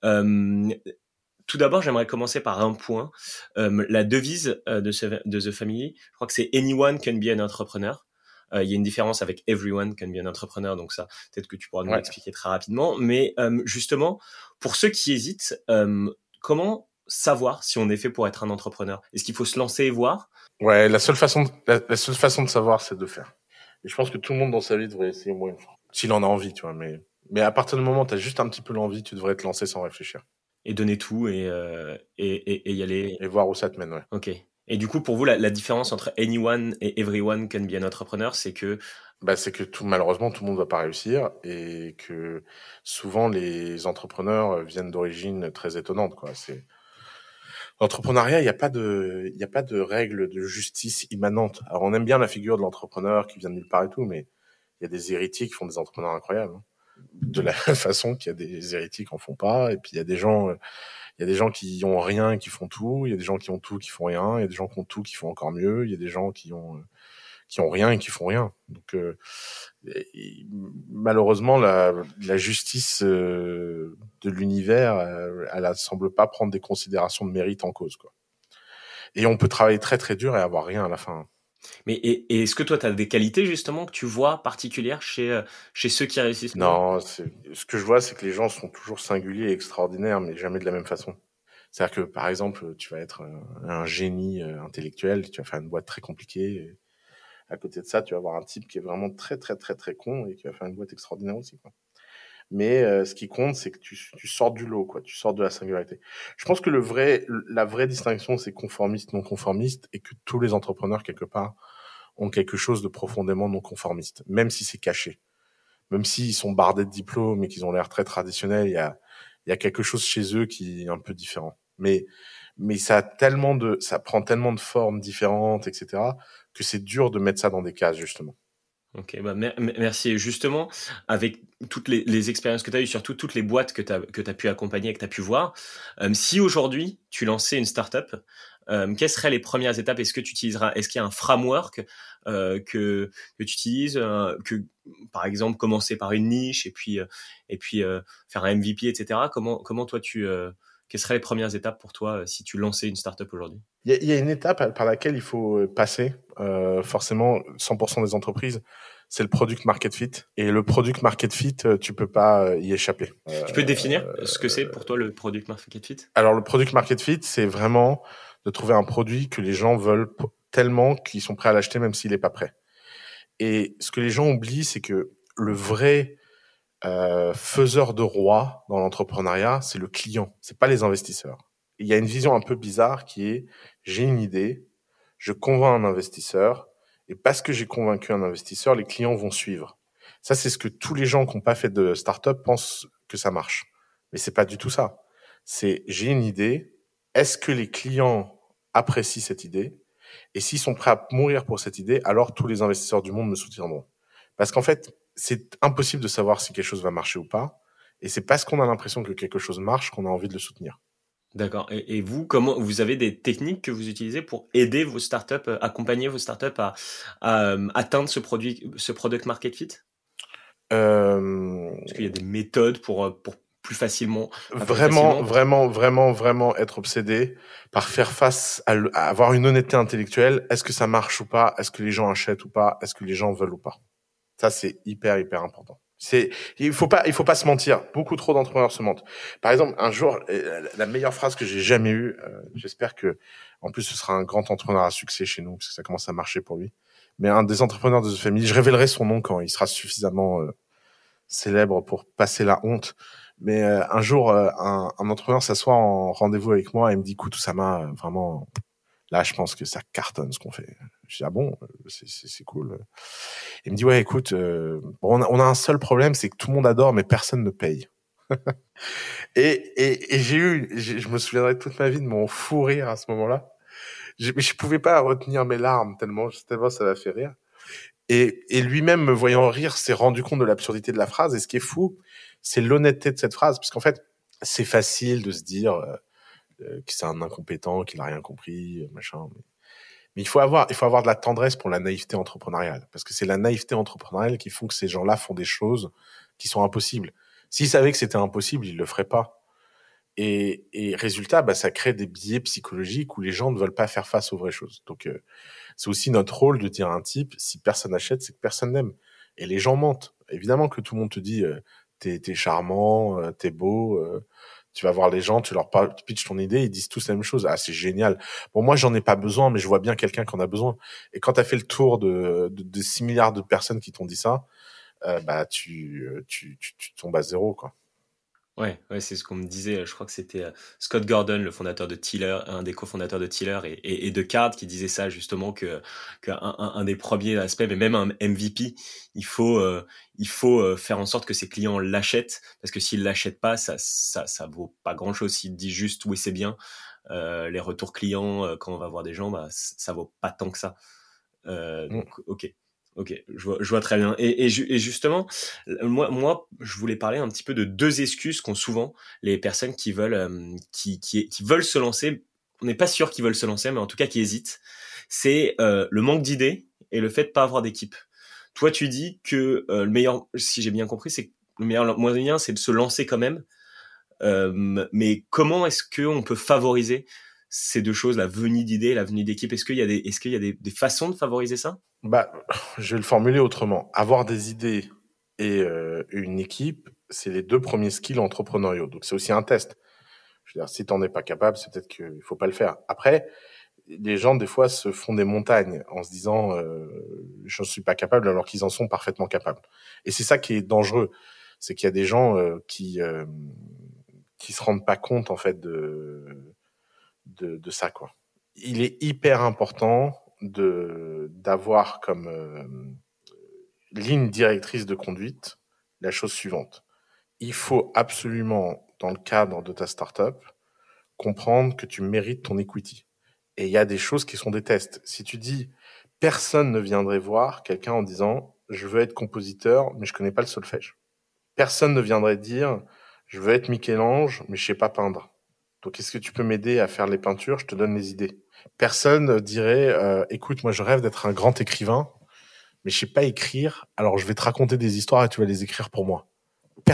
tout d'abord, j'aimerais commencer par un point. la devise de, ce, de The Family, je crois que c'est Anyone can be an entrepreneur. Euh, il y a une différence avec everyone can be an entrepreneur, donc ça, peut-être que tu pourras nous l'expliquer très rapidement. Mais euh, justement, pour ceux qui hésitent, euh, comment savoir si on est fait pour être un entrepreneur? Est-ce qu'il faut se lancer et voir? Ouais, la seule façon, de, la, seule façon de savoir, c'est de faire. Et je pense que tout le monde dans sa vie devrait essayer au moins une fois, s'il en a envie, tu vois. Mais mais à partir du moment où tu as juste un petit peu l'envie, tu devrais te lancer sans réfléchir. Et donner tout et, et, et, et, y aller. Et voir où ça te mène, ouais. Ok. Et du coup, pour vous, la, la, différence entre anyone et everyone can be an entrepreneur, c'est que bah, c'est que tout malheureusement tout le monde va pas réussir et que souvent les entrepreneurs viennent d'origines très étonnantes quoi. C'est l'entrepreneuriat, il n'y a pas de il a pas de règle de justice immanente. Alors on aime bien la figure de l'entrepreneur qui vient de nulle part et tout, mais il y a des héritiers qui font des entrepreneurs incroyables. Hein. De la façon qu'il y a des héritiers qui en font pas, et puis il y a des gens il y a des gens qui ont rien et qui font tout, il y a des gens qui ont tout qui font rien, il y a des gens qui ont tout qui font encore mieux, il y a des gens qui ont qui ont rien et qui font rien. Donc euh, malheureusement la, la justice euh, de l'univers, euh, elle, elle semble pas prendre des considérations de mérite en cause quoi. Et on peut travailler très très dur et avoir rien à la fin. Mais et, est-ce que toi, tu as des qualités justement que tu vois particulières chez, euh, chez ceux qui réussissent? Non, ce que je vois, c'est que les gens sont toujours singuliers et extraordinaires, mais jamais de la même façon. C'est-à-dire que, par exemple, tu vas être un, génie euh, intellectuel, tu vas faire une boîte très compliquée. À côté de ça, tu vas avoir un type qui est vraiment très, très, très, très con et qui va faire une boîte extraordinaire aussi. Quoi. Mais euh, ce qui compte, c'est que tu, tu sors du lot, quoi. Tu sors de la singularité. Je pense que le vrai, la vraie distinction, c'est conformiste, non conformiste, et que tous les entrepreneurs quelque part ont quelque chose de profondément non conformiste, même si c'est caché, même s'ils sont bardés de diplômes et qu'ils ont l'air très traditionnels. Il y a, y a quelque chose chez eux qui est un peu différent. Mais, mais ça a tellement de, ça prend tellement de formes différentes, etc., que c'est dur de mettre ça dans des cases justement. Ok, bah merci. Justement, avec toutes les, les expériences que tu as eues, surtout toutes les boîtes que tu as, que as pu accompagner et que tu as pu voir, euh, si aujourd'hui tu lançais une startup, euh, quelles seraient les premières étapes? Est-ce que tu utiliseras Est-ce qu'il y a un framework euh, que, que tu utilises euh, Que par exemple commencer par une niche et puis euh, et puis faire un MVP, etc. Comment comment toi tu quelles seraient les premières étapes pour toi si tu lançais une startup aujourd'hui? Il y, y, a une étape par laquelle il faut passer. forcément, 100% des entreprises c'est le product market fit. Et le product market fit, euh, tu peux pas euh, y échapper. Tu peux définir ce que c'est pour toi le product market fit? Alors le product market fit, c'est vraiment de trouver un produit que les gens veulent tellement qu'ils sont prêts à l'acheter même s'il n'est pas prêt. Et ce que les gens oublient, c'est que le vrai euh, faiseur de roi dans l'entrepreneuriat, c'est le client, c'est pas les investisseurs. il y a une vision un peu bizarre qui est j'ai une idée, je convainc un investisseur, et parce que j'ai convaincu un investisseur, les clients vont suivre. Ça, c'est ce que tous les gens qui n'ont pas fait de start-up pensent que ça marche. Mais c'est pas du tout ça. C'est j'ai une idée, est-ce que les clients apprécient cette idée? Et s'ils sont prêts à mourir pour cette idée, alors tous les investisseurs du monde me soutiendront. Parce qu'en fait, c'est impossible de savoir si quelque chose va marcher ou pas. Et c'est parce qu'on a l'impression que quelque chose marche qu'on a envie de le soutenir. D'accord. Et, vous, comment vous avez des techniques que vous utilisez pour aider vos startups, euh, accompagner vos startups à, à euh, atteindre ce produit, ce product market fit? Euh... Est-ce qu'il y a des méthodes pour euh, pour plus facilement Vraiment, vraiment, vraiment, vraiment être obsédé par faire face à, à avoir une honnêteté intellectuelle. Est-ce que ça marche ou pas? Est-ce que les gens achètent ou pas? Est-ce que les gens veulent ou pas? Ça, c'est hyper, hyper important. C'est, il faut pas, il faut pas se mentir. Beaucoup trop d'entrepreneurs se mentent. Par exemple, un jour, euh, la meilleure phrase que j'ai jamais eue, euh, j'espère que, en plus, ce sera un grand entrepreneur à succès chez nous, parce que ça commence à marcher pour lui. Mais un des entrepreneurs de The Family, je révélerai son nom quand il sera suffisamment euh, célèbre pour passer la honte. Mais un jour, un, un, entrepreneur s'assoit en rendez-vous avec moi et me dit, écoute, ça m'a vraiment Là, je pense que ça cartonne ce qu'on fait. Je dis ah bon, c'est cool. Il me dit ouais, écoute, euh, bon, on, a, on, a, un seul problème, c'est que tout le monde adore, mais personne ne paye. et et, et j'ai eu, je me souviendrai toute ma vie de mon fou rire à ce moment-là. Mais je pouvais pas retenir mes larmes tellement, tellement ça m'a fait rire. Et, et lui-même, me voyant rire, s'est rendu compte de l'absurdité de la phrase. Et ce qui est fou, c'est l'honnêteté de cette phrase, parce qu'en fait, c'est facile de se dire. Euh, euh, que c'est un incompétent, qu'il n'a rien compris, euh, machin. Mais, il faut avoir, il faut avoir de la tendresse pour la naïveté entrepreneuriale, parce que c'est la naïveté entrepreneuriale qui font que ces gens-là font des choses qui sont impossibles. S'ils savaient que c'était impossible, ils le feraient pas. Et, et résultat, bah, ça crée des biais psychologiques où les gens ne veulent pas faire face aux vraies choses. Donc, euh, c'est aussi notre rôle de dire à un type, si personne n'achète, c'est que personne n'aime. Et les gens mentent. Évidemment que tout le monde te dit, euh, t'es, charmant, euh, t'es beau, tu vas voir les gens, tu leur pitches ton idée, ils disent tous la même chose. Ah, c'est génial. Bon, moi, j'en ai pas besoin, mais je vois bien quelqu'un qui en a besoin. Et quand tu as fait le tour de, de, de 6 milliards de personnes qui t'ont dit ça, euh, bah, tu, tu, tu, tu tombes à zéro, quoi. Ouais, ouais c'est ce qu'on me disait. Je crois que c'était euh, Scott Gordon, le fondateur de Tiller, un des cofondateurs de Tiller et, et, et, de Card, qui disait ça justement que qu'un un, un, des premiers aspects, mais même un MVP, il faut euh, il faut euh, faire en sorte que ses clients l'achètent parce que s'ils l'achètent pas, ça ça ça vaut pas grand chose. S'il dit juste oui c'est bien, euh, les retours clients quand on va voir des gens, bah ça vaut pas tant que ça. Euh, mm. donc ok. Ok, je vois, je vois très bien. Et, et, et, justement, moi, moi, je voulais parler un petit peu de deux excuses qu'ont souvent les personnes qui veulent, euh, qui, qui, qui, veulent se lancer. On n'est pas sûr qu'ils veulent se lancer, mais en tout cas qui hésitent. C'est euh, le manque d'idées et le fait de pas avoir d'équipe. Toi, tu dis que euh, le meilleur, si j'ai bien compris, c'est le meilleur moyen, c'est de se lancer quand même. Euh, mais comment est-ce qu'on peut favoriser ces deux choses, la venue d'idées, la venue d'équipe? Est-ce qu'il y a des, est-ce qu'il y a des, des façons de favoriser ça? Bah, je vais le formuler autrement. Avoir des idées et euh, une équipe, c'est les deux premiers skills entrepreneuriaux. Donc c'est aussi un test. Je veux dire, si t'en es pas capable, c'est peut-être qu'il faut pas le faire. Après, les gens des fois se font des montagnes en se disant euh, je ne suis pas capable alors qu'ils en sont parfaitement capables. Et c'est ça qui est dangereux, c'est qu'il y a des gens euh, qui euh, qui se rendent pas compte en fait de de, de ça quoi. Il est hyper important de d'avoir comme euh, ligne directrice de conduite la chose suivante. Il faut absolument, dans le cadre de ta startup, comprendre que tu mérites ton equity. Et il y a des choses qui sont des tests. Si tu dis personne ne viendrait voir quelqu'un en disant je veux être compositeur mais je connais pas le solfège. Personne ne viendrait dire je veux être Michel-Ange mais je sais pas peindre. Donc est-ce que tu peux m'aider à faire les peintures? Je te donne les idées personne dirait euh, écoute, moi je rêve d'être un grand écrivain, mais je sais pas écrire, alors je vais te raconter des histoires et tu vas les écrire pour moi.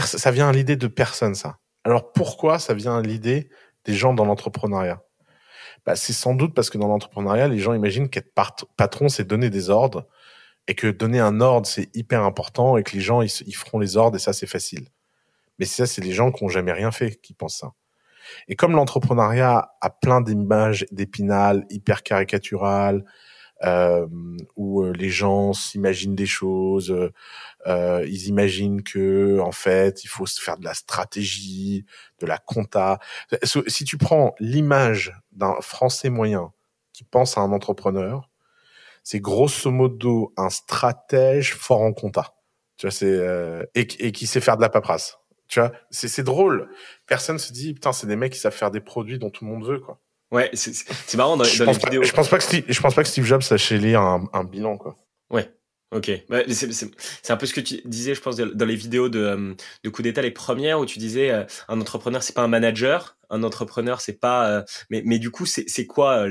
ça vient à l'idée de personne, ça. Alors pourquoi ça vient à l'idée des gens dans l'entrepreneuriat? Bah, C'est sans doute parce que dans l'entrepreneuriat, les gens imaginent qu'être patron, c'est donner des ordres, et que donner un ordre, c'est hyper important, et que les gens, ils, ils feront les ordres, et ça, c'est facile. Mais ça, c'est les gens qui ont jamais rien fait qui pensent ça. Et comme l'entrepreneuriat a plein d'images d'épinal, hyper caricaturales, euh, où les gens s'imaginent des choses, euh, ils imaginent que en fait il faut se faire de la stratégie, de la compta. Si tu prends l'image d'un Français moyen qui pense à un entrepreneur, c'est grosso modo un stratège fort en compta. Tu vois, c'est euh, et, et, qui sait faire de la paperasse. Tu vois, c'est drôle. Personne se dit putain, c'est des mecs qui savent faire des produits dont tout le monde veut quoi. Ouais, c'est marrant dans, je dans les vidéos. je pense pas que Steve, je pense pas que Steve Jobs sachait lire un, un bilan quoi. Ouais. Ok, bah, c'est un peu ce que tu disais, je pense, dans les vidéos de, euh, de coup d'état, les premières où tu disais euh, un entrepreneur c'est pas un manager, un entrepreneur c'est pas, euh, mais mais du coup c'est c'est quoi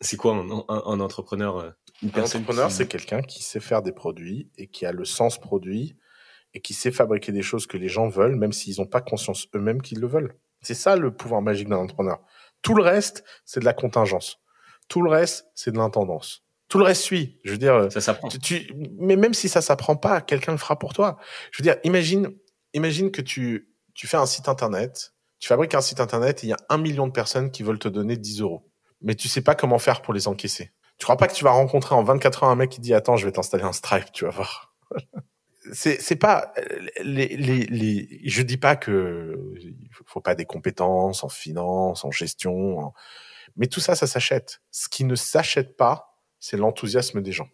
c'est quoi un, un, un entrepreneur une Un entrepreneur c'est quelqu'un qui sait faire des produits et qui a le sens produit et qui sait fabriquer des choses que les gens veulent même s'ils n'ont pas conscience eux-mêmes qu'ils le veulent. C'est ça le pouvoir magique d'un entrepreneur. Tout le reste c'est de la contingence. Tout le reste c'est de l'intendance tout le reste suit. Je veux dire, ça s'apprend. Tu, mais même si ça s'apprend pas, quelqu'un le fera pour toi. Je veux dire, imagine, imagine que tu, tu fais un site internet, tu fabriques un site internet et il y a un million de personnes qui veulent te donner 10 euros. Mais tu sais pas comment faire pour les encaisser. Tu crois pas que tu vas rencontrer en 24 heures un mec qui dit, attends, je vais t'installer un Stripe, tu vas voir. c'est, c'est pas, les, les, les, je dis pas que faut pas des compétences en finance, en gestion, mais tout ça, ça s'achète. Ce qui ne s'achète pas, c'est l'enthousiasme des gens.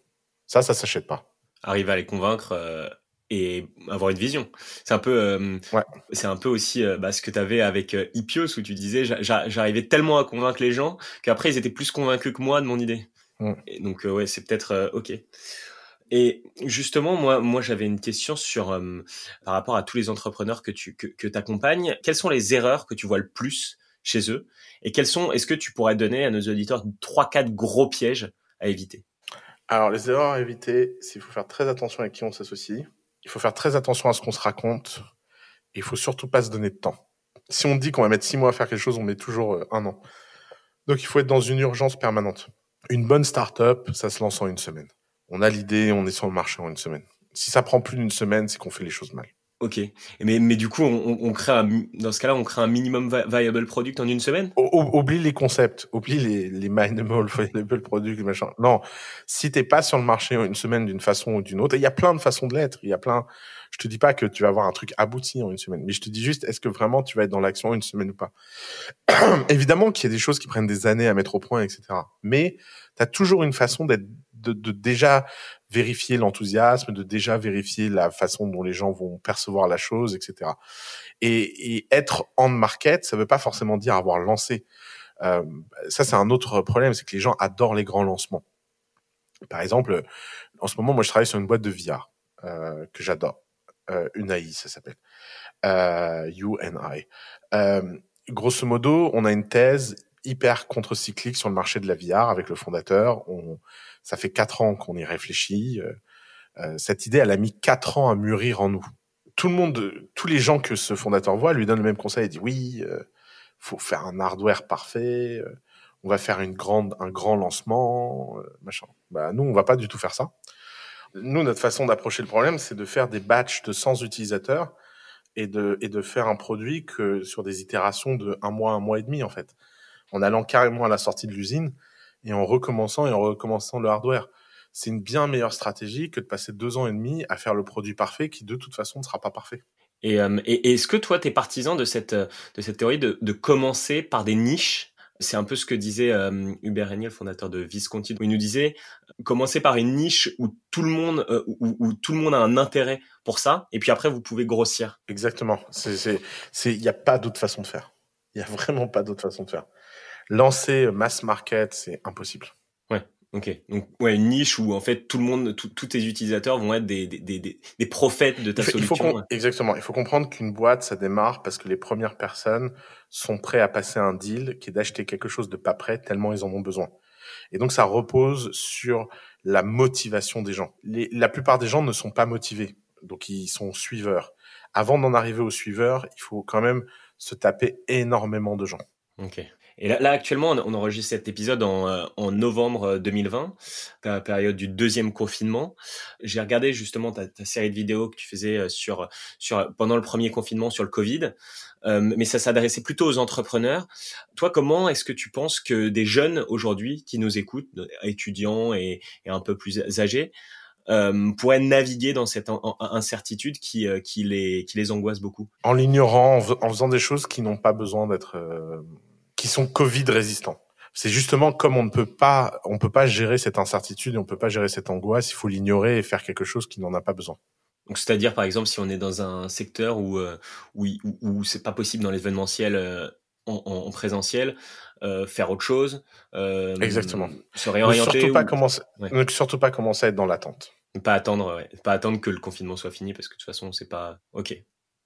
Ça, ça s'achète pas. Arriver à les convaincre euh, et avoir une vision. C'est un peu, euh, ouais. c'est un peu aussi euh, bah, ce que tu avais avec Ipios où tu disais j'arrivais tellement à convaincre les gens qu'après ils étaient plus convaincus que moi de mon idée. Mm. Et donc ouais, c'est peut-être ok. Et justement, moi, moi, j'avais une question sur par rapport à tous les entrepreneurs que tu que, que accompagnes. Quelles sont les erreurs que tu vois le plus chez eux? Et quelles sont Est-ce que tu pourrais donner à nos auditeurs trois, quatre gros pièges à éviter? Alors, les erreurs à éviter, c'est qu'il faut faire très attention avec qui on s'associe. Il faut faire très attention à ce qu'on se raconte. Il faut surtout pas se donner de temps. Si on dit qu'on va mettre six mois à faire quelque chose, on met toujours euh, un an. Donc, il faut être dans une urgence permanente. Une bonne start-up, ça se lance en une semaine. On a l'idée, on est sur le marché en une semaine. Si ça prend plus d'une semaine, c'est qu'on fait les choses mal. Ok. Mais, mais du coup, on, on crée un, dans ce cas-là, on crée un minimum viable product en une semaine? Oublie les concepts, oublie les, les minimum viable product, machin. Non, si t'es pas sur le marché en une semaine d'une façon ou d'une autre, il y a plein de façons de l'être. Il y a plein. Je te dis pas que tu vas avoir un truc abouti en une semaine, mais je te dis juste, est-ce que vraiment tu vas être dans l'action une semaine ou pas? Évidemment qu'il y a des choses qui prennent des années à mettre au point, etc. Mais tu as toujours une façon d'être de, de, déjà vérifier l'enthousiasme, de déjà vérifier la façon dont les gens vont percevoir la chose, etc. Et, et être en market, ça veut pas forcément dire avoir lancé. Euh, ça, c'est un autre problème, c'est que les gens adorent les grands lancements. Par exemple, en ce moment, moi, je travaille sur une boîte de VR euh, que j'adore. Euh, Unai, ça s'appelle. Euh, UNI. Euh, grosso modo, on a une thèse hyper contre-cyclique sur le marché de la VR avec le fondateur. On, ça fait quatre ans qu'on y réfléchit. Euh, euh, cette idée, elle a mis quatre ans à mûrir en nous. Tout le monde, tous les gens que ce fondateur voit lui donnent le même conseil. Il dit oui, euh, faut faire un hardware parfait. Euh, on va faire une grande, un grand lancement, machin. Bah nous, on va pas du tout faire ça. Nous, notre façon d'approcher le problème, c'est de faire des batchs de 100 utilisateurs et de et de faire un produit que sur des itérations de un mois, un mois et demi en fait, en allant carrément à la sortie de l'usine et en recommençant et en recommençant le hardware. C'est une bien meilleure stratégie que de passer deux ans et demi à faire le produit parfait qui de toute façon ne sera pas parfait. Et, euh, et est-ce que toi, tu es partisan de cette, de cette théorie de, de commencer par des niches? C'est un peu ce que disait euh, Hubert Régnier, le fondateur de Visconti, où il nous disait commencer par une niche où tout le monde euh, où, où, tout le monde a un intérêt pour ça, et puis après vous pouvez grossir. Exactement. C'est c'est il n'y a pas d'autre façon de faire. Il y a vraiment pas d'autre façon de faire lancer mass market, c'est impossible. Ouais. Ok. Donc ouais, une niche où en fait tout le monde, tous tes utilisateurs vont être des, des, des, des prophètes de ta il faut, solution. exactement. Il faut comprendre qu'une boîte, ça démarre parce que les premières personnes sont prêtes à passer un deal qui est d'acheter quelque chose de pas prêt tellement ils en ont besoin. Et donc ça repose sur la motivation des gens. Les, la plupart des gens ne sont pas motivés, donc ils sont suiveurs. Avant d'en arriver aux suiveurs, il faut quand même se taper énormément de gens. Ok. Et là, là actuellement, on, enregistre cet épisode en, euh, en novembre 2020, la période du deuxième confinement. J'ai regardé justement ta, série de vidéos que tu faisais euh, sur, sur pendant le premier confinement sur le Covid, euh, mais ça s'adressait plutôt aux entrepreneurs. Toi, comment est-ce que tu penses que des jeunes aujourd'hui qui nous écoutent, étudiants et, un peu plus âgés, euh, pourraient naviguer dans cette incertitude qui, euh, qui, les, qui les angoisse beaucoup? En l'ignorant, en, faisant des choses qui n'ont pas besoin d'être... Euh, qui sont Covid résistants. C'est justement comme on ne peut pas, on peut pas gérer cette incertitude et on peut pas gérer cette angoisse, il faut l'ignorer et faire quelque chose qui n'en a pas besoin. Donc, c'est-à-dire, par exemple, si on est dans un secteur où, euh, où, où, c'est pas possible dans l'événementiel euh, en, en, présentiel, euh, faire autre chose. Euh, Exactement. Se réorienter. Ne surtout, pas commencer, ne surtout pas commencer à être dans l'attente. Pas attendre, ouais. pas attendre que le confinement soit fini parce que de toute façon, c'est pas. Ok.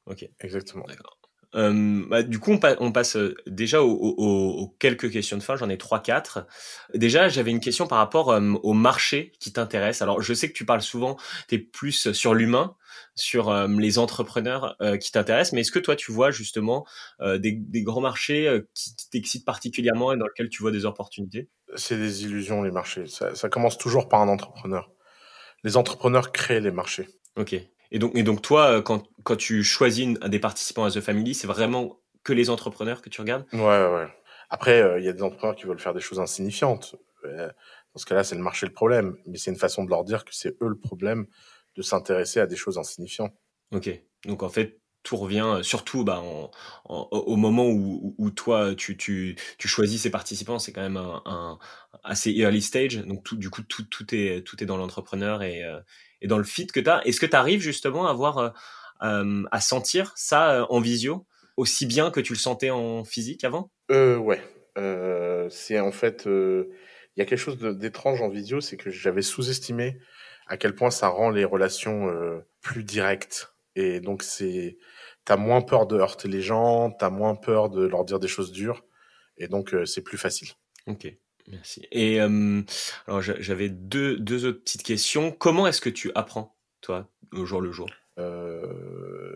Ok. Exactement. D'accord. Euh, bah, du coup, on, passe euh, déjà aux, quelques questions de fin. J'en ai trois, quatre. Déjà, j'avais une question par rapport euh, au marché qui t'intéresse. Alors, je sais que tu parles souvent, tu es plus sur l'humain, sur euh, les entrepreneurs qui t'intéressent, mais est-ce que toi, tu vois justement des, grands marchés qui t'excitent particulièrement et dans lesquels tu vois des opportunités? C'est des illusions, les marchés. Ça, ça commence toujours par un entrepreneur. Les entrepreneurs créent les marchés. Ok. Et donc, et donc toi, euh, quand, quand tu choisis un des participants à The Family, c'est vraiment que les entrepreneurs que tu regardes? Ouais, ouais. Après, euh, il y a des entrepreneurs qui veulent faire des choses insignifiantes. Euh, dans ce cas-là, c'est le marché le problème. Mais c'est une façon de leur dire que c'est eux le problème de s'intéresser à des choses insignifiantes. Ok. Donc en fait, tout revient surtout bah, au moment où, où, toi tu, tu, tu, choisis ces participants, c'est quand même un, un, assez early stage. Donc tout, du coup, tout, tout, est, tout est dans l'entrepreneur et, et dans le fit que tu as. Est-ce que tu arrives justement à avoir, euh, euh, à sentir ça euh, en visio aussi bien que tu le sentais en physique avant? Euh, Ouais. Euh, c'est en fait, il y a quelque chose d'étrange en visio, c'est que j'avais sous-estimé à quel point ça rend les relations plus directes. Et donc c'est, t'as moins peur de heurter les gens, t'as moins peur de leur dire des choses dures, et donc c'est plus facile. Ok. Merci. Et euh, alors j'avais deux, deux autres petites questions. Comment est-ce que tu apprends, toi, au jour le jour? Euh,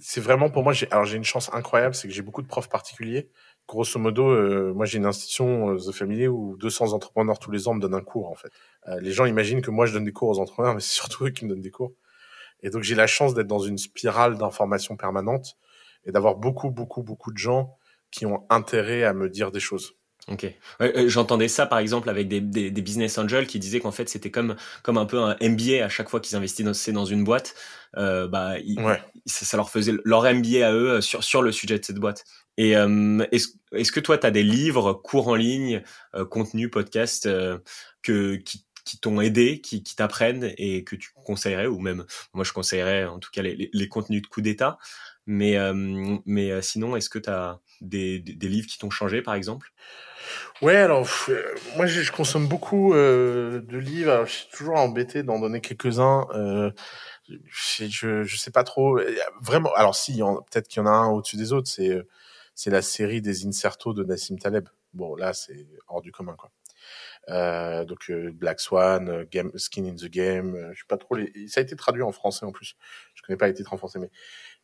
C'est vraiment pour moi. Alors j'ai une chance incroyable, c'est que j'ai beaucoup de profs particuliers. Grosso modo, euh, moi j'ai une institution The Family où 200 entrepreneurs tous les ans me donnent un cours en fait. les gens imaginent que moi je donne des cours aux entrepreneurs, mais c'est surtout eux qui me donnent des cours. Et donc j'ai la chance d'être dans une spirale d'information permanente et d'avoir beaucoup, beaucoup, beaucoup de gens qui ont intérêt à me dire des choses. Ok. Euh, j'entendais ça par exemple avec des, des, des business angels qui disaient qu'en fait c'était comme comme un peu un MBA à chaque fois qu'ils investissaient dans, une boîte, euh, bah ça, leur faisait leur MBA à eux euh, sur sur le sujet de cette boîte. Et euh, est-ce est-ce que toi tu as des livres, cours en ligne, euh, contenus, podcasts que qui qui t'ont aidé, qui, qui t'apprennent et que tu conseillerais, ou même moi je conseillerais en tout cas les, les, contenus de coup d'état? Mais, mais sinon, est-ce que tu as des, des, des livres qui t'ont changé par exemple? Ouais, alors euh, moi je, consomme beaucoup euh, de livres. Alors, je suis toujours embêté d'en donner quelques-uns. Euh, je, je, je sais pas trop. Vraiment. Alors si, peut-être qu'il y en a un au-dessus des autres. C'est euh, c'est la série des insertos de Nassim Taleb. Bon, là c'est hors du commun quoi. Euh, donc Black Swan, Game, Skin in the Game. je sais pas trop. Les... Ça a été traduit en français en plus. Je connais pas les titres en français, mais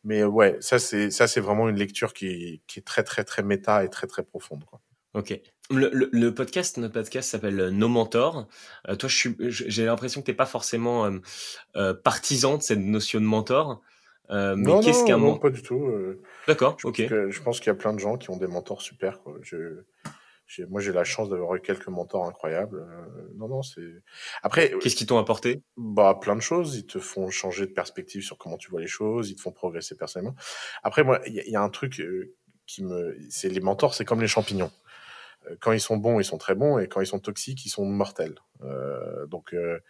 mais ouais, ça c'est ça c'est vraiment une lecture qui qui est très très très méta et très très profonde quoi. Ok. Le, le, podcast, notre podcast s'appelle euh, Nos Mentors. Euh, toi, j'ai l'impression que t'es pas forcément euh, euh, partisan de cette notion de mentor. Euh, mais non, qu'est-ce qu'un mentor Pas du tout. D'accord. Ok. je pense qu'il y a plein de gens qui ont des mentors super. Quoi. Je, moi, j'ai la chance d'avoir eu quelques mentors incroyables. non, non, c'est. Après. Qu'est-ce qu'ils t'ont apporté? Bah, plein de choses. Ils te font changer de perspective sur comment tu vois les choses. Ils te font progresser personnellement. Après, moi, il y, y, a un truc qui me, c'est les mentors, c'est comme les champignons. Euh, quand ils sont bons, ils sont très bons, et quand ils sont toxiques, ils sont mortels. Euh, donc, euh,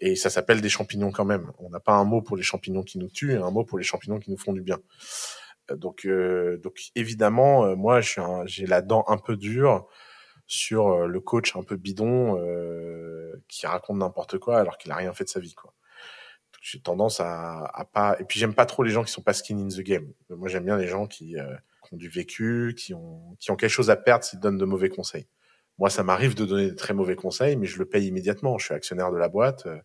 et ça s'appelle des champignons quand même. On n'a pas un mot pour les champignons qui nous tuent, et un mot pour les champignons qui nous font du bien. Donc, donc évidemment, moi, j'ai la dent un peu dure sur le coach un peu bidon qui raconte n'importe quoi alors qu'il a rien fait de sa vie, quoi j'ai tendance à, à, pas et puis j'aime pas trop les gens qui sont pas skin in the game moi j'aime bien les gens qui ont du vécu, qui ont, qui ont quelque chose à perdre s'ils donnent de mauvais conseils. Moi, ça m'arrive de donner de très mauvais conseils, mais je le paye immédiatement. Je suis actionnaire de la boîte. Euh,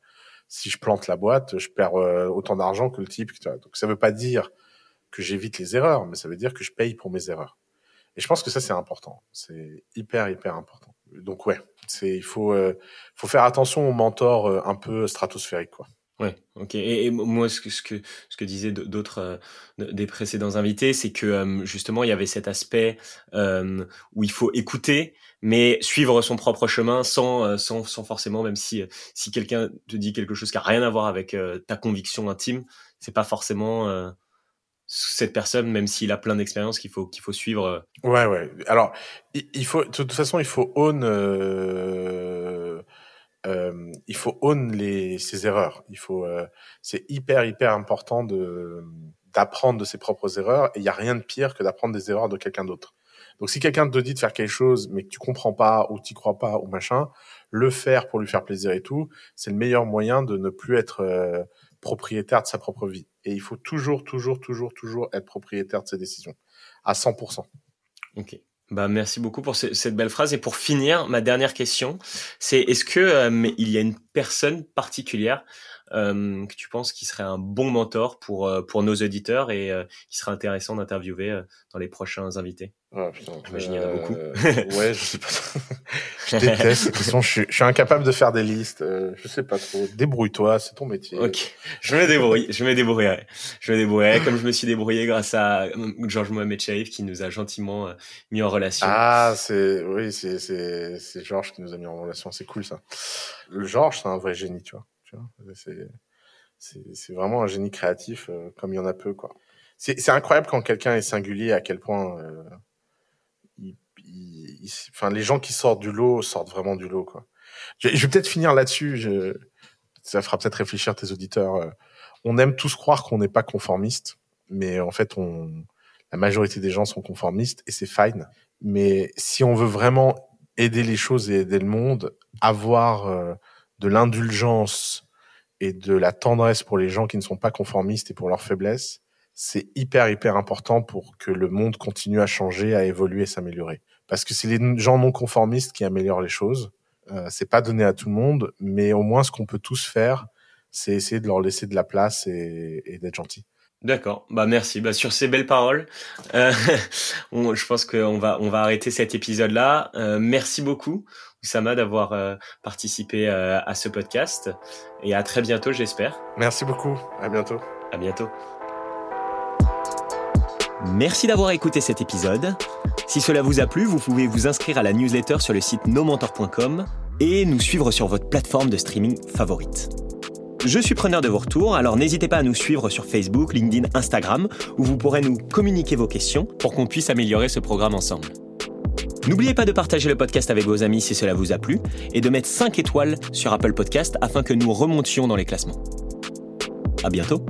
si je plante la boîte, je perds euh, autant d'argent que le type. Donc, ça veut pas dire que j'évite les erreurs, mais ça veut dire que je paye pour mes erreurs. Et je pense que ça, c'est important. C'est hyper, hyper important. Donc, ouais, c'est, il faut, euh, faut faire attention aux mentors euh, un peu stratosphériques, quoi. Ouais, ok. Et, moi, ce que, ce que, ce que disaient d'autres euh, des précédents invités, c'est que justement, il y avait cet aspect où il faut écouter, mais suivre son propre chemin sans, sans, sans forcément, même si, si quelqu'un te dit quelque chose qui a rien à voir avec ta conviction intime, c'est pas forcément cette personne, même s'il a plein d'expériences qu'il faut qu'il faut suivre. Euh. Ouais, ouais. Alors, il, faut de toute façon, il faut own, euh, euh, il faut own les ses erreurs. Il faut, euh, c'est hyper hyper important de d'apprendre de ses propres erreurs. Et il y a rien de pire que d'apprendre des erreurs de quelqu'un d'autre. Donc, si quelqu'un te dit de faire quelque chose, mais que tu comprends pas ou t'y crois pas ou machin, le faire pour lui faire plaisir et tout, c'est le meilleur moyen de ne plus être euh, propriétaire de sa propre vie. Et il faut toujours, toujours, toujours, toujours être propriétaire de ses décisions. À 100%. Ok. Bah, merci beaucoup pour cette belle phrase. Et pour finir, ma dernière question, c'est est-ce que euh, il y a une personne particulière que tu penses qui serait un bon mentor pour euh, pour nos auditeurs et euh, qui serait intéressant d'interviewer euh, dans les prochains invités? Putain, J'imagine qu'il y en a beaucoup. ouais, je sais pas. je déteste ces questions. Je suis, je suis incapable de faire des listes. je sais pas trop. Débrouille-toi, c'est ton métier. Ok, je me débrouille. je me débrouillerai. Je me débrouillerai comme je me suis débrouillé grâce à Georges Mohamed Sharif qui nous a gentiment mis en relation. Ah, c'est oui, c'est c'est c'est Georges qui nous a mis en relation. C'est cool ça. Le Georges, c'est un vrai génie, tu vois. C'est vraiment un génie créatif euh, comme il y en a peu quoi. C'est incroyable quand quelqu'un est singulier à quel point euh, il, il, enfin les gens qui sortent du lot sortent vraiment du lot quoi. Je, je vais peut-être finir là-dessus. Ça fera peut-être réfléchir tes auditeurs. Euh. On aime tous croire qu'on n'est pas conformiste, mais en fait on la majorité des gens sont conformistes et c'est fine. Mais si on veut vraiment aider les choses et aider le monde, avoir euh, de l'indulgence et de la tendresse pour les gens qui ne sont pas conformistes et pour leurs faiblesses, c'est hyper hyper important pour que le monde continue à changer, à évoluer, s'améliorer. Parce que c'est les gens non conformistes qui améliorent les choses. Euh, c'est pas donné à tout le monde, mais au moins ce qu'on peut tous faire, c'est essayer de leur laisser de la place et, et d'être gentil. D'accord. Bah merci. Bah sur ces belles paroles, euh, je pense qu'on va on va arrêter cet épisode là. Euh, merci beaucoup Oussama d'avoir euh, participé euh, à ce podcast et à très bientôt j'espère. Merci beaucoup. À bientôt. À bientôt. Merci d'avoir écouté cet épisode. Si cela vous a plu, vous pouvez vous inscrire à la newsletter sur le site nomentor.com et nous suivre sur votre plateforme de streaming favorite. Je suis preneur de vos retours, alors n'hésitez pas à nous suivre sur Facebook, LinkedIn, Instagram, où vous pourrez nous communiquer vos questions pour qu'on puisse améliorer ce programme ensemble. N'oubliez pas de partager le podcast avec vos amis si cela vous a plu et de mettre 5 étoiles sur Apple Podcast afin que nous remontions dans les classements. À bientôt!